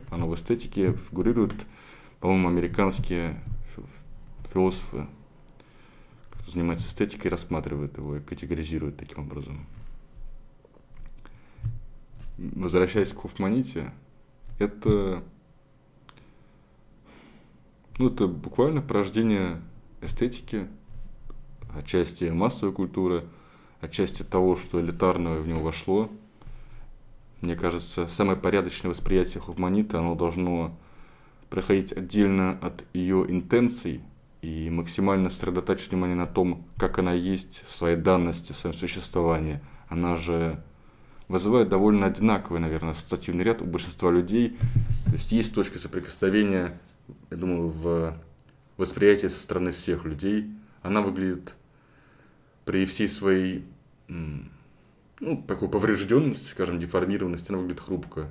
Оно в эстетике фигурирует, по-моему, американские фи- философы, кто занимается эстетикой, рассматривают его и категоризируют таким образом. Возвращаясь к Хофманите, это, ну, это буквально порождение эстетики, отчасти массовой культуры, отчасти того, что элитарное в него вошло. Мне кажется, самое порядочное восприятие Хофманита, оно должно проходить отдельно от ее интенций и максимально сосредотачивать внимание на том, как она есть в своей данности, в своем существовании. Она же вызывает довольно одинаковый, наверное, ассоциативный ряд у большинства людей. То есть есть точка соприкосновения, я думаю, в восприятии со стороны всех людей. Она выглядит при всей своей ну, такой поврежденности, скажем, деформированности, она выглядит хрупко.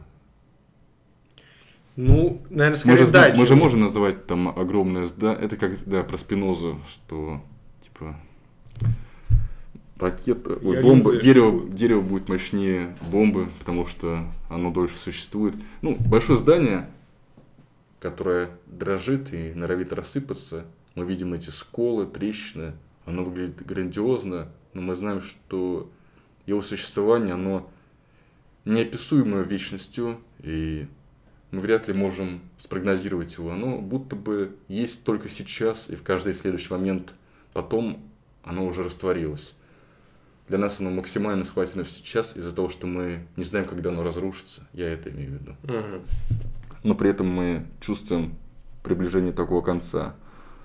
Ну, наверное, скорее мы же, да. Мы же можем называть там огромное здание. Это как, да, про Спинозу, что, типа, ракета, ой, бомба, дерево, дерево будет мощнее бомбы, потому что оно дольше существует. Ну, большое здание, которое дрожит и норовит рассыпаться. Мы видим эти сколы, трещины. Оно выглядит грандиозно, но мы знаем, что его существование, оно неописуемое вечностью, и мы вряд ли можем спрогнозировать его. Оно будто бы есть только сейчас, и в каждый следующий момент потом оно уже растворилось. Для нас оно максимально схвачено сейчас из-за того, что мы не знаем, когда оно разрушится. Я это имею в виду. Угу. Но при этом мы чувствуем приближение такого конца.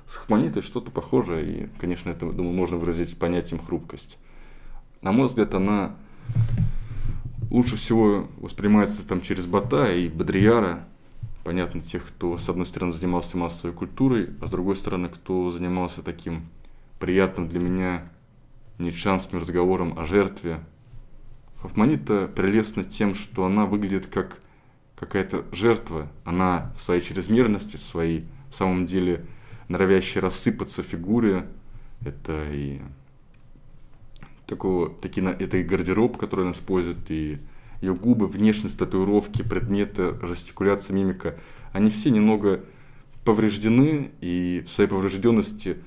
С хманитой что-то похожее, и, конечно, это, думаю, можно выразить понятием хрупкость. На мой взгляд, она лучше всего воспринимается там через Бата и Бодрияра. Понятно, тех, кто, с одной стороны, занимался массовой культурой, а с другой стороны, кто занимался таким приятным для меня ницшанским разговором о жертве. Хофманита прелестна тем, что она выглядит как какая-то жертва. Она в своей чрезмерности, в своей, в самом деле, норовящей рассыпаться фигуре. Это и такого, такие, это и гардероб, который она использует, и ее губы, внешность, татуировки, предметы, жестикуляция, мимика, они все немного повреждены, и в своей поврежденности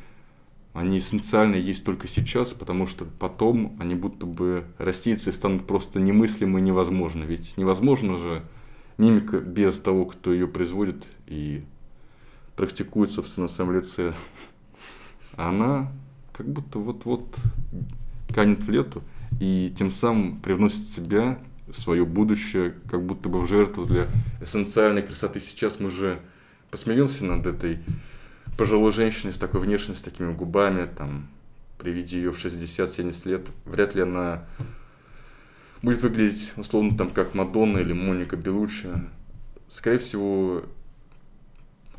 они эссенциально есть только сейчас, потому что потом они будто бы рассеются и станут просто немыслимы и невозможны. Ведь невозможно же мимика без того, кто ее производит и практикует, собственно, в своем лице. Она как будто вот-вот канет в лету и тем самым привносит себя, свое будущее, как будто бы в жертву для эссенциальной красоты. Сейчас мы же посмеемся над этой пожилой женщиной с такой внешностью, с такими губами, там, при виде ее в 60-70 лет, вряд ли она будет выглядеть, условно, там, как Мадонна или Моника Белуччи. Скорее всего,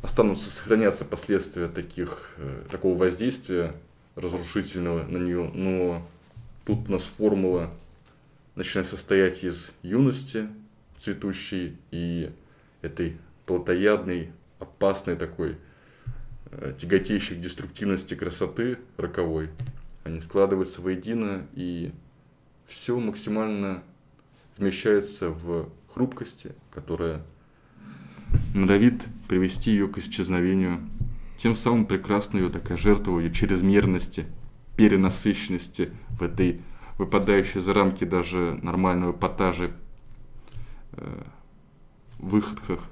останутся сохраняться последствия таких, э, такого воздействия разрушительного на нее, но Тут у нас формула начинает состоять из юности цветущей и этой плотоядной, опасной такой, э, тяготеющей к деструктивности красоты роковой. Они складываются воедино, и все максимально вмещается в хрупкости, которая норовит привести ее к исчезновению. Тем самым прекрасно ее такая жертва ее чрезмерности, перенасыщенности в этой выпадающей за рамки даже нормального эпатажа э, выходках.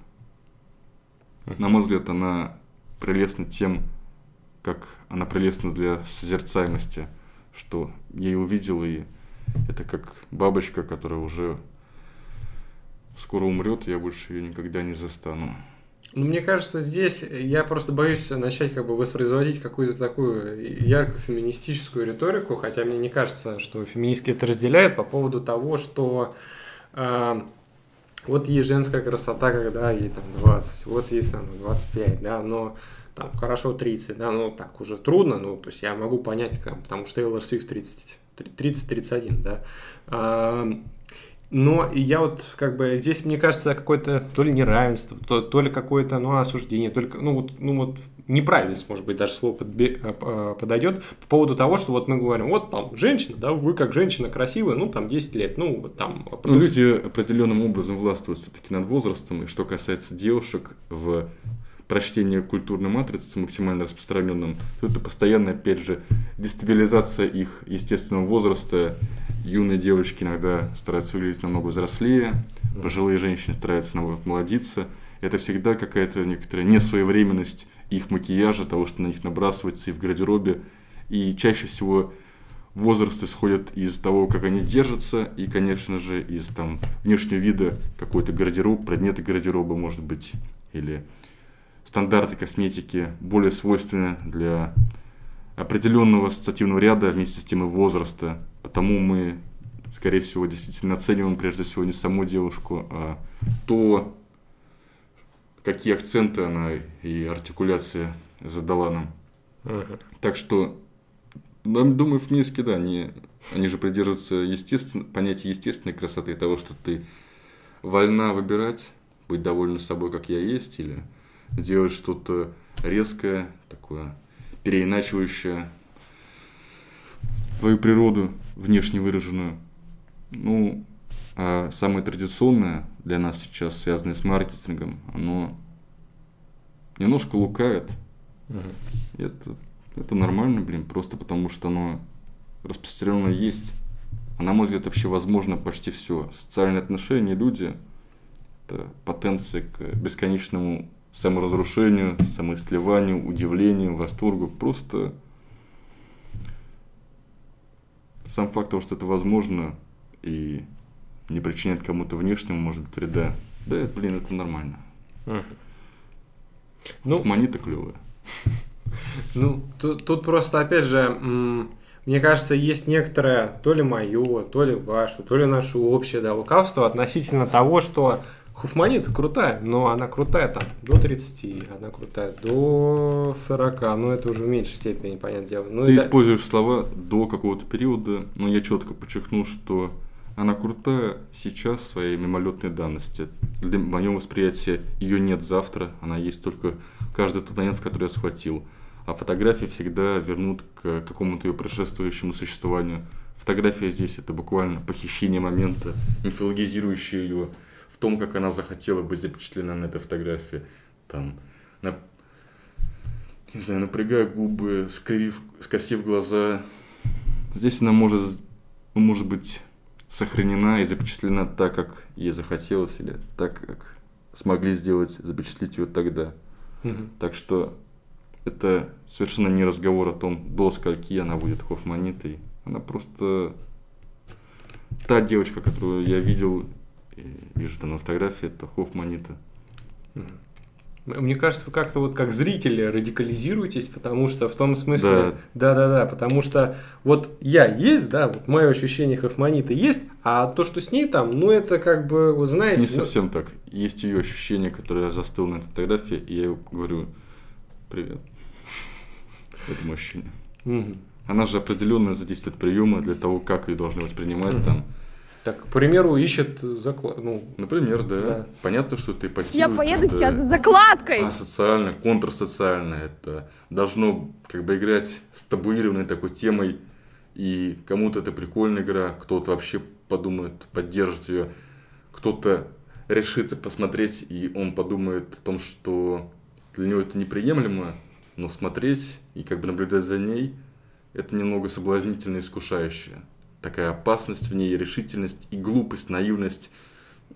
На мой взгляд, она прелестна тем, как она прелестна для созерцаемости, что я ее увидел, и это как бабочка, которая уже скоро умрет, я больше ее никогда не застану. Ну, мне кажется, здесь я просто боюсь начать как бы воспроизводить какую-то такую ярко феминистическую риторику, хотя мне не кажется, что феминистки это разделяют по поводу того, что э, вот есть женская красота, когда ей там 20, вот есть там 25, да, но там хорошо 30, да, ну так уже трудно, ну, то есть я могу понять, там, потому что Тейлор Свифт 30, 30-31, да. А, но я вот как бы здесь, мне кажется, какое-то то ли неравенство, то, то ли какое-то ну, осуждение, только, ну вот, ну вот неправильность, может быть, даже слово э, э, подойдет по поводу того, что вот мы говорим, вот там женщина, да, вы как женщина красивая, ну там 10 лет, ну вот там... Ну, люди определенным образом властвуют все-таки над возрастом, и что касается девушек в прочтении культурной матрицы максимально распространенным, то это постоянно, опять же, дестабилизация их естественного возраста, юные девочки иногда стараются выглядеть намного взрослее, пожилые женщины стараются намного молодиться. Это всегда какая-то некоторая несвоевременность их макияжа, того, что на них набрасывается и в гардеробе. И чаще всего возраст исходит из того, как они держатся, и, конечно же, из там, внешнего вида какой-то гардероб, предметы гардероба, может быть, или стандарты косметики более свойственны для определенного ассоциативного ряда вместе с тем и возраста. Потому мы, скорее всего, действительно оцениваем прежде всего не саму девушку, а то, какие акценты она и артикуляция задала нам. Uh-huh. Так что, думаю, в Минске, да, они, они же придерживаются естественно, понятия естественной красоты, того, что ты вольна выбирать, быть довольна собой, как я есть, или делать что-то резкое, такое переиначивающее твою природу внешне выраженную. Ну, а самое традиционное для нас сейчас, связанное с маркетингом, оно немножко лукает. Угу. Это, это нормально, блин, просто потому что оно распространено есть. А на мой взгляд, вообще возможно почти все. Социальные отношения, люди, это потенция к бесконечному саморазрушению, самоисливанию, удивлению, восторгу. Просто сам факт того, что это возможно и не причиняет кому-то внешнему, может быть, вреда, да, блин, это нормально. Uh-huh. Ну, Манита клевая. Ну, тут, тут просто, опять же, мне кажется, есть некоторое, то ли мое, то ли ваше, то ли наше общее да, лукавство относительно того, что Хуфманит крутая, но она крутая там до 30, она крутая до 40, но это уже в меньшей степени, понятное дело. Ну, Ты и используешь слова до какого-то периода, но я четко подчеркну, что она крутая сейчас в своей мимолетной данности. Для моего восприятия ее нет завтра, она есть только каждый тот момент, в который я схватил. А фотографии всегда вернут к какому-то ее предшествующему существованию. Фотография здесь это буквально похищение момента, мифологизирующее ее в том, как она захотела быть запечатлена на этой фотографии. Там, на, не знаю, напрягая губы, скривив, скосив глаза. Здесь она может, может быть сохранена и запечатлена так, как ей захотелось, или так, как смогли сделать, запечатлеть ее тогда. Угу. Так что это совершенно не разговор о том, до скольки она будет Хофманитой. Она просто та девочка, которую я видел и вижу там на фотографии, это Хофманита. Угу. Мне кажется, вы как-то вот как зрители радикализируетесь, потому что в том смысле... Да. Да-да-да, потому что вот я есть, да, вот мое ощущение Хафманита есть, а то, что с ней там, ну это как бы, вы знаете... Не ну... совсем так. Есть ее ощущение, которое застыл на этой фотографии, и я говорю, привет. Это мое ощущение. Она же определенно задействует приемы для того, как ее должны воспринимать там так, к примеру, ищет заклад... Ну, Например, да. да. Понятно, что ты ипотека. Я поеду это сейчас за закладкой. А социально, контрсоциально. Это должно как бы играть с табуированной такой темой. И кому-то это прикольная игра, кто-то вообще подумает, поддержит ее. Кто-то решится посмотреть, и он подумает о том, что для него это неприемлемо, но смотреть и как бы наблюдать за ней, это немного соблазнительно и искушающе такая опасность в ней, решительность и глупость, наивность.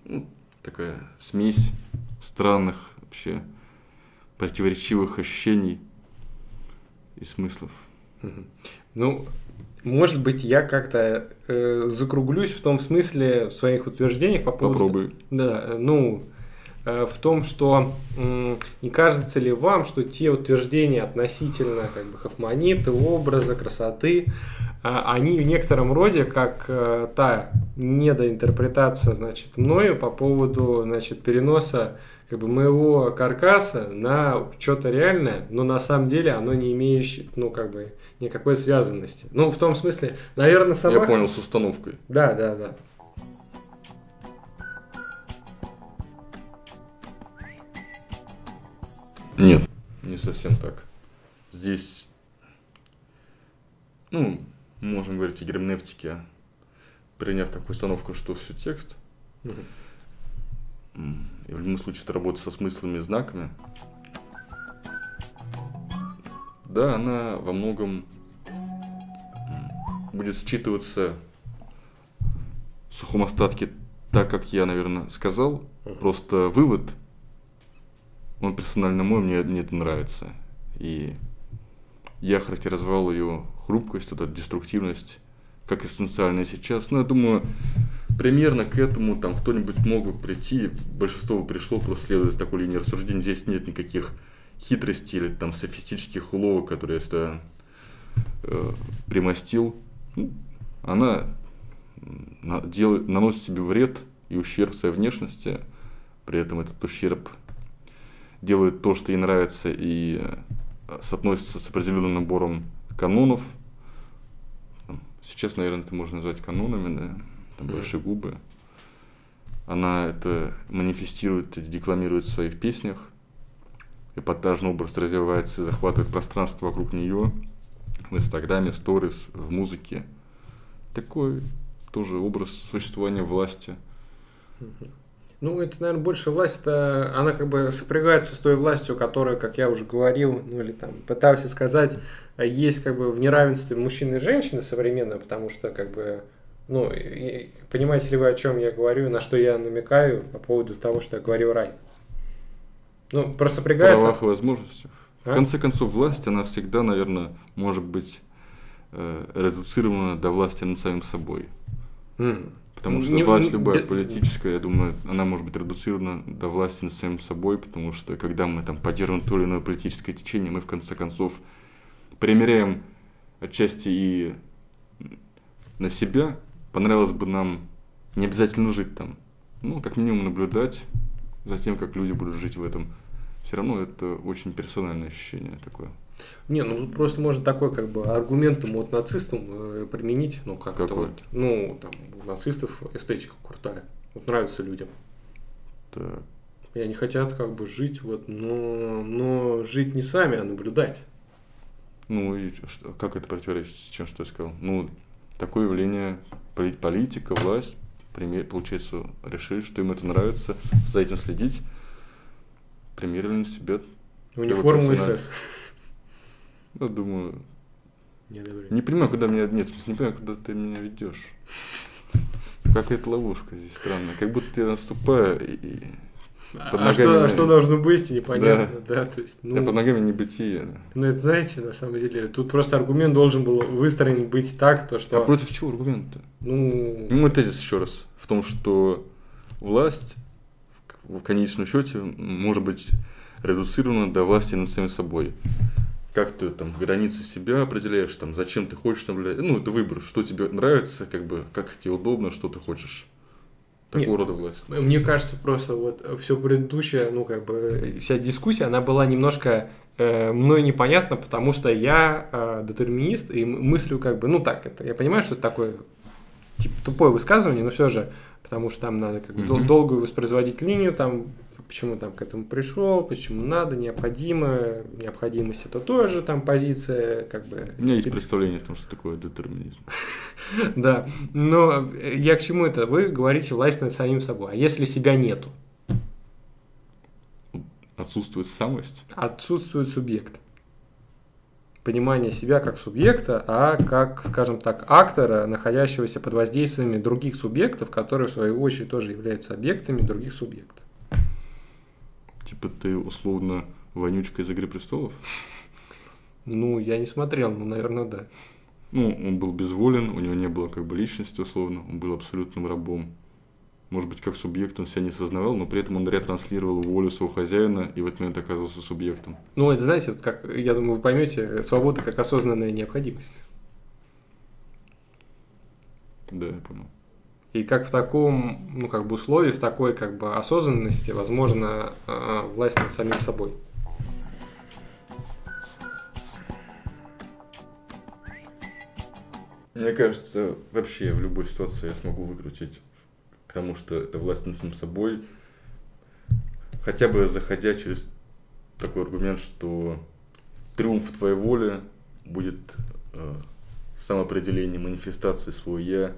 Ну, такая смесь странных вообще противоречивых ощущений и смыслов. Ну, может быть, я как-то э, закруглюсь в том смысле в своих утверждениях по поводу... Попробуй. Да, ну, в том, что э, не кажется ли вам, что те утверждения относительно как бы хафманиты, образа, красоты, а, они в некотором роде как э, та недоинтерпретация, значит, мною по поводу, значит, переноса как бы моего каркаса на что-то реальное, но на самом деле оно не имеющее, ну, как бы, никакой связанности. Ну, в том смысле, наверное, сама... Я понял, с установкой. Да, да, да. Нет, не совсем так. Здесь, ну, можем говорить о герменевтике, приняв такую установку, что все текст. Угу. И в любом случае это работа со смыслами и знаками. Да, она во многом будет считываться в сухом остатке так, как я, наверное, сказал. Просто вывод, он персонально мой, мне, мне это нравится. И я характеризовал ее хрупкость, эта деструктивность, как эссенциальная сейчас. Но я думаю, примерно к этому там кто-нибудь мог бы прийти, большинство бы пришло, просто следуя такой линии рассуждений. Здесь нет никаких хитростей или там софистических уловок, которые я сюда э, примостил, ну, она на, делает, наносит себе вред и ущерб своей внешности, при этом этот ущерб делает то, что ей нравится, и э, соотносится с определенным набором канонов. Сейчас, наверное, это можно назвать канонами, да, там mm. большие губы. Она это манифестирует и декламирует в своих песнях. Эпатажный образ развивается и захватывает пространство вокруг нее в Инстаграме, сторис, в музыке. Такой тоже образ существования власти. Ну, это, наверное, больше власть-то, она как бы сопрягается с той властью, которая, как я уже говорил, ну или там пытался сказать, есть как бы в неравенстве мужчины и женщины современные, потому что как бы, ну, и, понимаете ли вы, о чем я говорю, на что я намекаю по поводу того, что я говорил ранее? Ну, просто сопрягается... Правах и возможностях. А? В конце концов, власть, она всегда, наверное, может быть э, редуцирована до власти над самим собой. Mm. Потому что не, власть любая не, политическая, я думаю, она может быть редуцирована до власти над самим собой, потому что когда мы там поддерживаем то или иное политическое течение, мы в конце концов примеряем отчасти и на себя. Понравилось бы нам не обязательно жить там, ну, как минимум наблюдать за тем, как люди будут жить в этом. Все равно это очень персональное ощущение такое. Не, ну тут просто можно такой как бы аргументом от нацистам э, применить, ну как это вот, ну там у нацистов эстетика крутая, вот нравится людям. Так. И они хотят как бы жить вот, но, но жить не сами, а наблюдать. Ну и что, как это противоречит с чем, что я сказал? Ну, такое явление, политика, власть, получается, решили, что им это нравится, за этим следить, примерили на себя. Униформу СС. Я думаю... Не, не понимаю, куда меня... Нет, в смысле, не понимаю, куда ты меня ведешь. Какая-то ловушка здесь странная. Как будто я наступаю и... А, что, а что должно быть, непонятно, да, да то есть, ну, я под ногами не бытие. Да. Ну, это, знаете, на самом деле, тут просто аргумент должен был выстроен быть так, то, что... А против чего аргумент-то? Ну... Ну, мой тезис еще раз в том, что власть в конечном счете может быть редуцирована до власти над самим собой как ты там границы себя определяешь, там, зачем ты хочешь наблюдать. Ну, это выбор, что тебе нравится, как бы, как тебе удобно, что ты хочешь. Такого Нет, рода власть. Мне кажется, просто вот все предыдущее, ну, как бы, вся дискуссия, она была немножко э, мной непонятна, потому что я э, детерминист и мыслю как бы, ну, так, это, я понимаю, что это такое, типа, тупое высказывание, но все же, потому что там надо как бы mm-hmm. долгую воспроизводить линию, там почему там к этому пришел, почему надо, необходимо, необходимость это тоже там позиция, как бы. У меня есть представление о том, что такое детерминизм. Да, но я к чему это? Вы говорите власть над самим собой, а если себя нету? Отсутствует самость? Отсутствует субъект. Понимание себя как субъекта, а как, скажем так, актора, находящегося под воздействиями других субъектов, которые в свою очередь тоже являются объектами других субъектов. Типа ты условно вонючка из «Игры престолов»? Ну, я не смотрел, но, наверное, да. Ну, он был безволен, у него не было как бы личности условно, он был абсолютным рабом. Может быть, как субъект он себя не сознавал, но при этом он ретранслировал волю своего хозяина и в этот момент оказывался субъектом. Ну, это, знаете, вот как, я думаю, вы поймете, свобода как осознанная необходимость. Да, я понял. И как в таком, ну, как бы условии, в такой, как бы, осознанности, возможно, а, власть над самим собой. Мне кажется, вообще в любой ситуации я смогу выкрутить тому, что это власть над самим собой, хотя бы заходя через такой аргумент, что триумф твоей воли будет э, самоопределение, манифестацией своего я,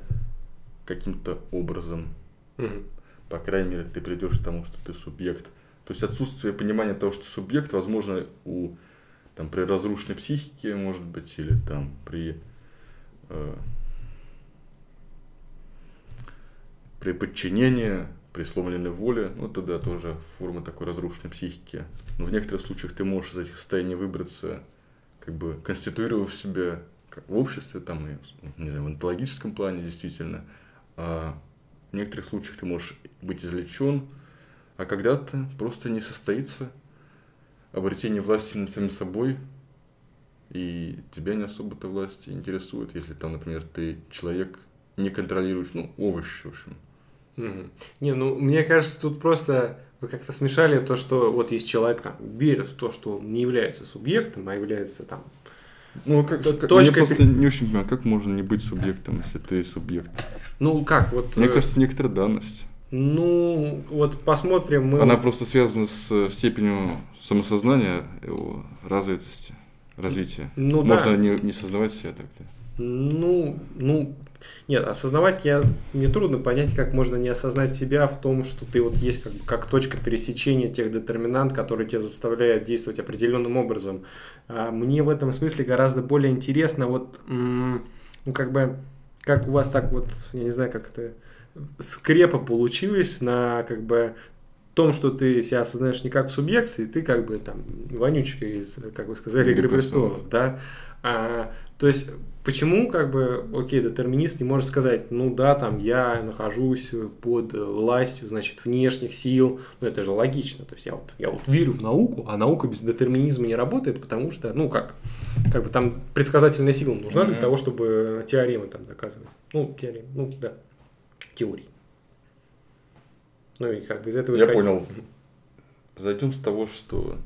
каким-то образом. Угу. По крайней мере, ты придешь к тому, что ты субъект. То есть отсутствие понимания того, что субъект, возможно, у там, при разрушенной психике, может быть, или там при э, при подчинении, при сломленной воле, ну тогда тоже форма такой разрушенной психики. Но в некоторых случаях ты можешь из этих состояний выбраться, как бы конституировав себя как в обществе, там, и, не знаю, в онтологическом плане действительно, а в некоторых случаях ты можешь быть излечен, а когда-то просто не состоится обретение власти над самим собой, и тебя не особо-то власть интересует, если там, например, ты человек не контролируешь, ну, овощ, в общем. Не, ну, мне кажется, тут просто вы как-то смешали то, что вот есть человек, там, верит в то, что он не является субъектом, а является там Ну, как, как- точка я просто не очень понимаю, как можно не быть субъектом, если ты субъект. Ну, как, вот... Мне э, кажется, некоторая данность. Ну, вот посмотрим мы... Она просто связана с э, степенью самосознания, его развитости, развития. Ну да. Можно не, не сознавать себя так-то. Ну, ну, нет, осознавать я, мне трудно понять, как можно не осознать себя в том, что ты вот есть как, бы, как точка пересечения тех детерминант, которые тебя заставляют действовать определенным образом. А мне в этом смысле гораздо более интересно вот, ну, как бы, как у вас так вот, я не знаю, как это, скрепа получилась на, как бы, том, что ты себя осознаешь не как субъект, и ты как бы там вонючка из, как вы сказали, Игры престолов, да. А, то есть, почему, как бы, окей, детерминист не может сказать, ну да, там, я нахожусь под властью, значит, внешних сил, ну это же логично, то есть, я вот, я вот верю в науку, а наука без детерминизма не работает, потому что, ну как, как бы там предсказательная сила нужна для Мгм. того, чтобы теоремы там доказывать. Ну, теоремы, ну да, теории. Ну и как бы из этого Я исходить. понял. Зайдем с того, что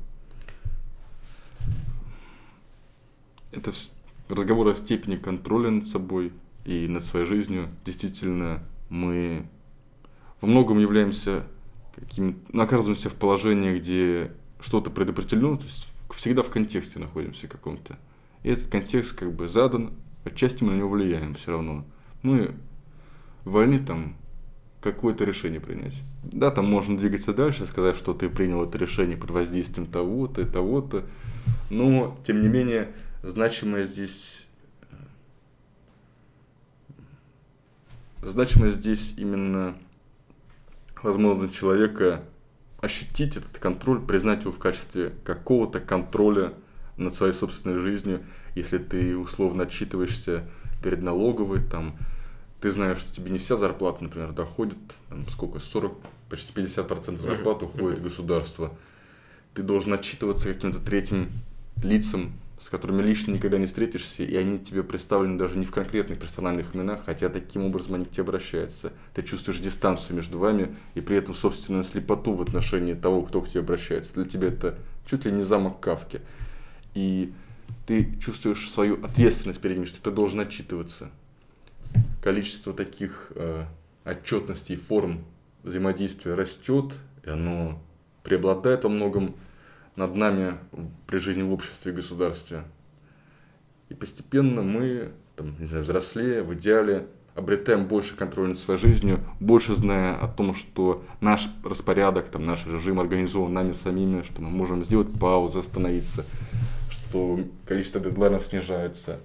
это вс- разговор о степени контроля над собой и над своей жизнью. Действительно, мы во многом являемся каким ну, оказываемся в положении, где что-то предопределено, то есть всегда в контексте находимся каком-то. И этот контекст как бы задан, отчасти мы на него влияем все равно. Мы вольны там какое-то решение принять. Да, там можно двигаться дальше, сказать, что ты принял это решение под воздействием того-то и того-то, но, тем не менее, значимое здесь... э, Значимое здесь именно возможность человека ощутить этот контроль, признать его в качестве какого-то контроля над своей собственной жизнью, если ты условно отчитываешься перед налоговой, там, ты знаешь, что тебе не вся зарплата, например, доходит, там, сколько, 40, почти 50% зарплаты уходит в государство. Ты должен отчитываться каким-то третьим лицам, с которыми лично никогда не встретишься, и они тебе представлены даже не в конкретных персональных именах, хотя таким образом они к тебе обращаются. Ты чувствуешь дистанцию между вами и при этом собственную слепоту в отношении того, кто к тебе обращается. Для тебя это чуть ли не замок Кавки. И ты чувствуешь свою ответственность перед ними, что ты должен отчитываться. Количество таких э, отчетностей, форм взаимодействия растет, и оно преобладает во многом над нами при жизни в обществе и государстве. И постепенно мы, там, не знаю, взрослее, в идеале, обретаем больше контроля над своей жизнью, больше зная о том, что наш распорядок, там, наш режим организован нами самими, что мы можем сделать паузу, остановиться, что количество дедлайнов снижается.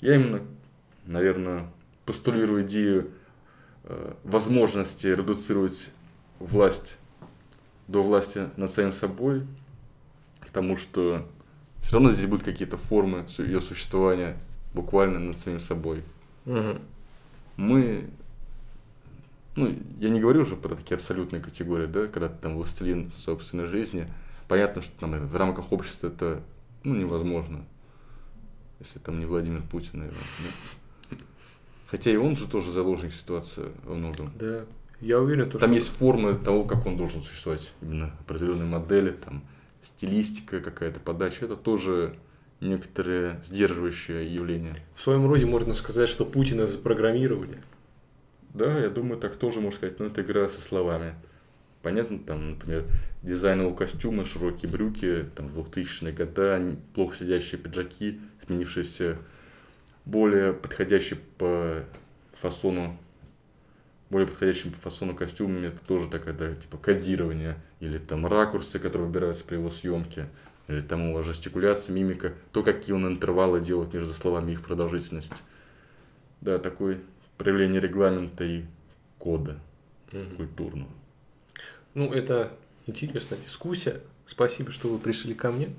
Я именно, наверное, постулирую идею э, возможности редуцировать власть до власти над самим собой, потому что все равно здесь будут какие-то формы ее существования буквально над самим собой. Мгм. Мы, ну, я не говорю уже про такие абсолютные категории, да, когда ты там властелин собственной жизни. Понятно, что там в рамках общества это, ну, невозможно, если там не Владимир Путин, наверное. да. Хотя и он же тоже заложник ситуации во многом. Да, я уверен, то, Там что... есть формы того, как он должен существовать, именно определенные модели, там стилистика какая-то, подача, это тоже некоторые сдерживающие явления. В своем роде можно сказать, что Путина запрограммировали. Да, я думаю, так тоже можно сказать, но это игра со словами. Понятно, там, например, дизайн его костюма, широкие брюки, там, в 2000-е годы, плохо сидящие пиджаки, сменившиеся более подходящие по фасону, более подходящим по фасону костюмами, это тоже такая, да, типа кодирование, или там ракурсы, которые выбираются при его съемке, или там его жестикуляция, мимика, то, какие он интервалы делает между словами их продолжительность. Да, такое проявление регламента и кода культурного. Ну, это интересная дискуссия. Спасибо, что вы пришли ко мне.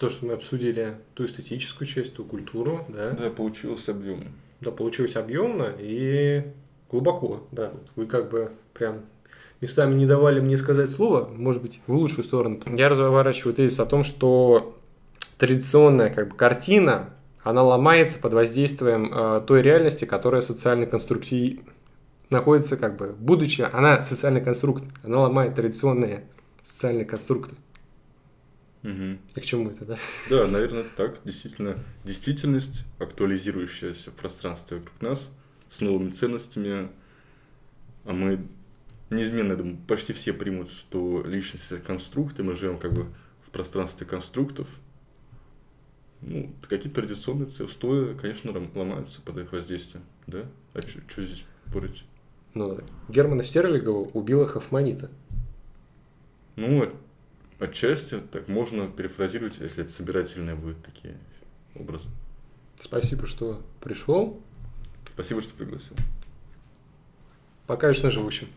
То, что мы обсудили ту эстетическую часть, ту культуру, да. Да, получилось объемно. Да, получилось объемно и глубоко, да. Вы как бы прям местами не давали мне сказать слово, может быть, в лучшую сторону. Я разворачиваю тезис о том, что традиционная как бы, картина, она ломается под воздействием э, той реальности, которая социально конструктив находится как бы, будучи, она социальный конструкт, она ломает традиционные социальные конструкты. Мгм. И к чему это, да? Да, наверное, так. Действительно, действительность, актуализирующаяся в пространстве вокруг нас, с новыми ценностями, а мы неизменно, я думаю, почти все примут, что личность это конструкт, и мы живем как бы в пространстве конструктов. Ну, какие-то традиционные устои, конечно, ломаются под их воздействием, да? А что здесь спорить? Ну, Германа Стерлигова убила Хофманита. Ну, отчасти так можно перефразировать, если это собирательные будут такие образы. Спасибо, что пришел. Спасибо, что пригласил. Пока вечно живущим.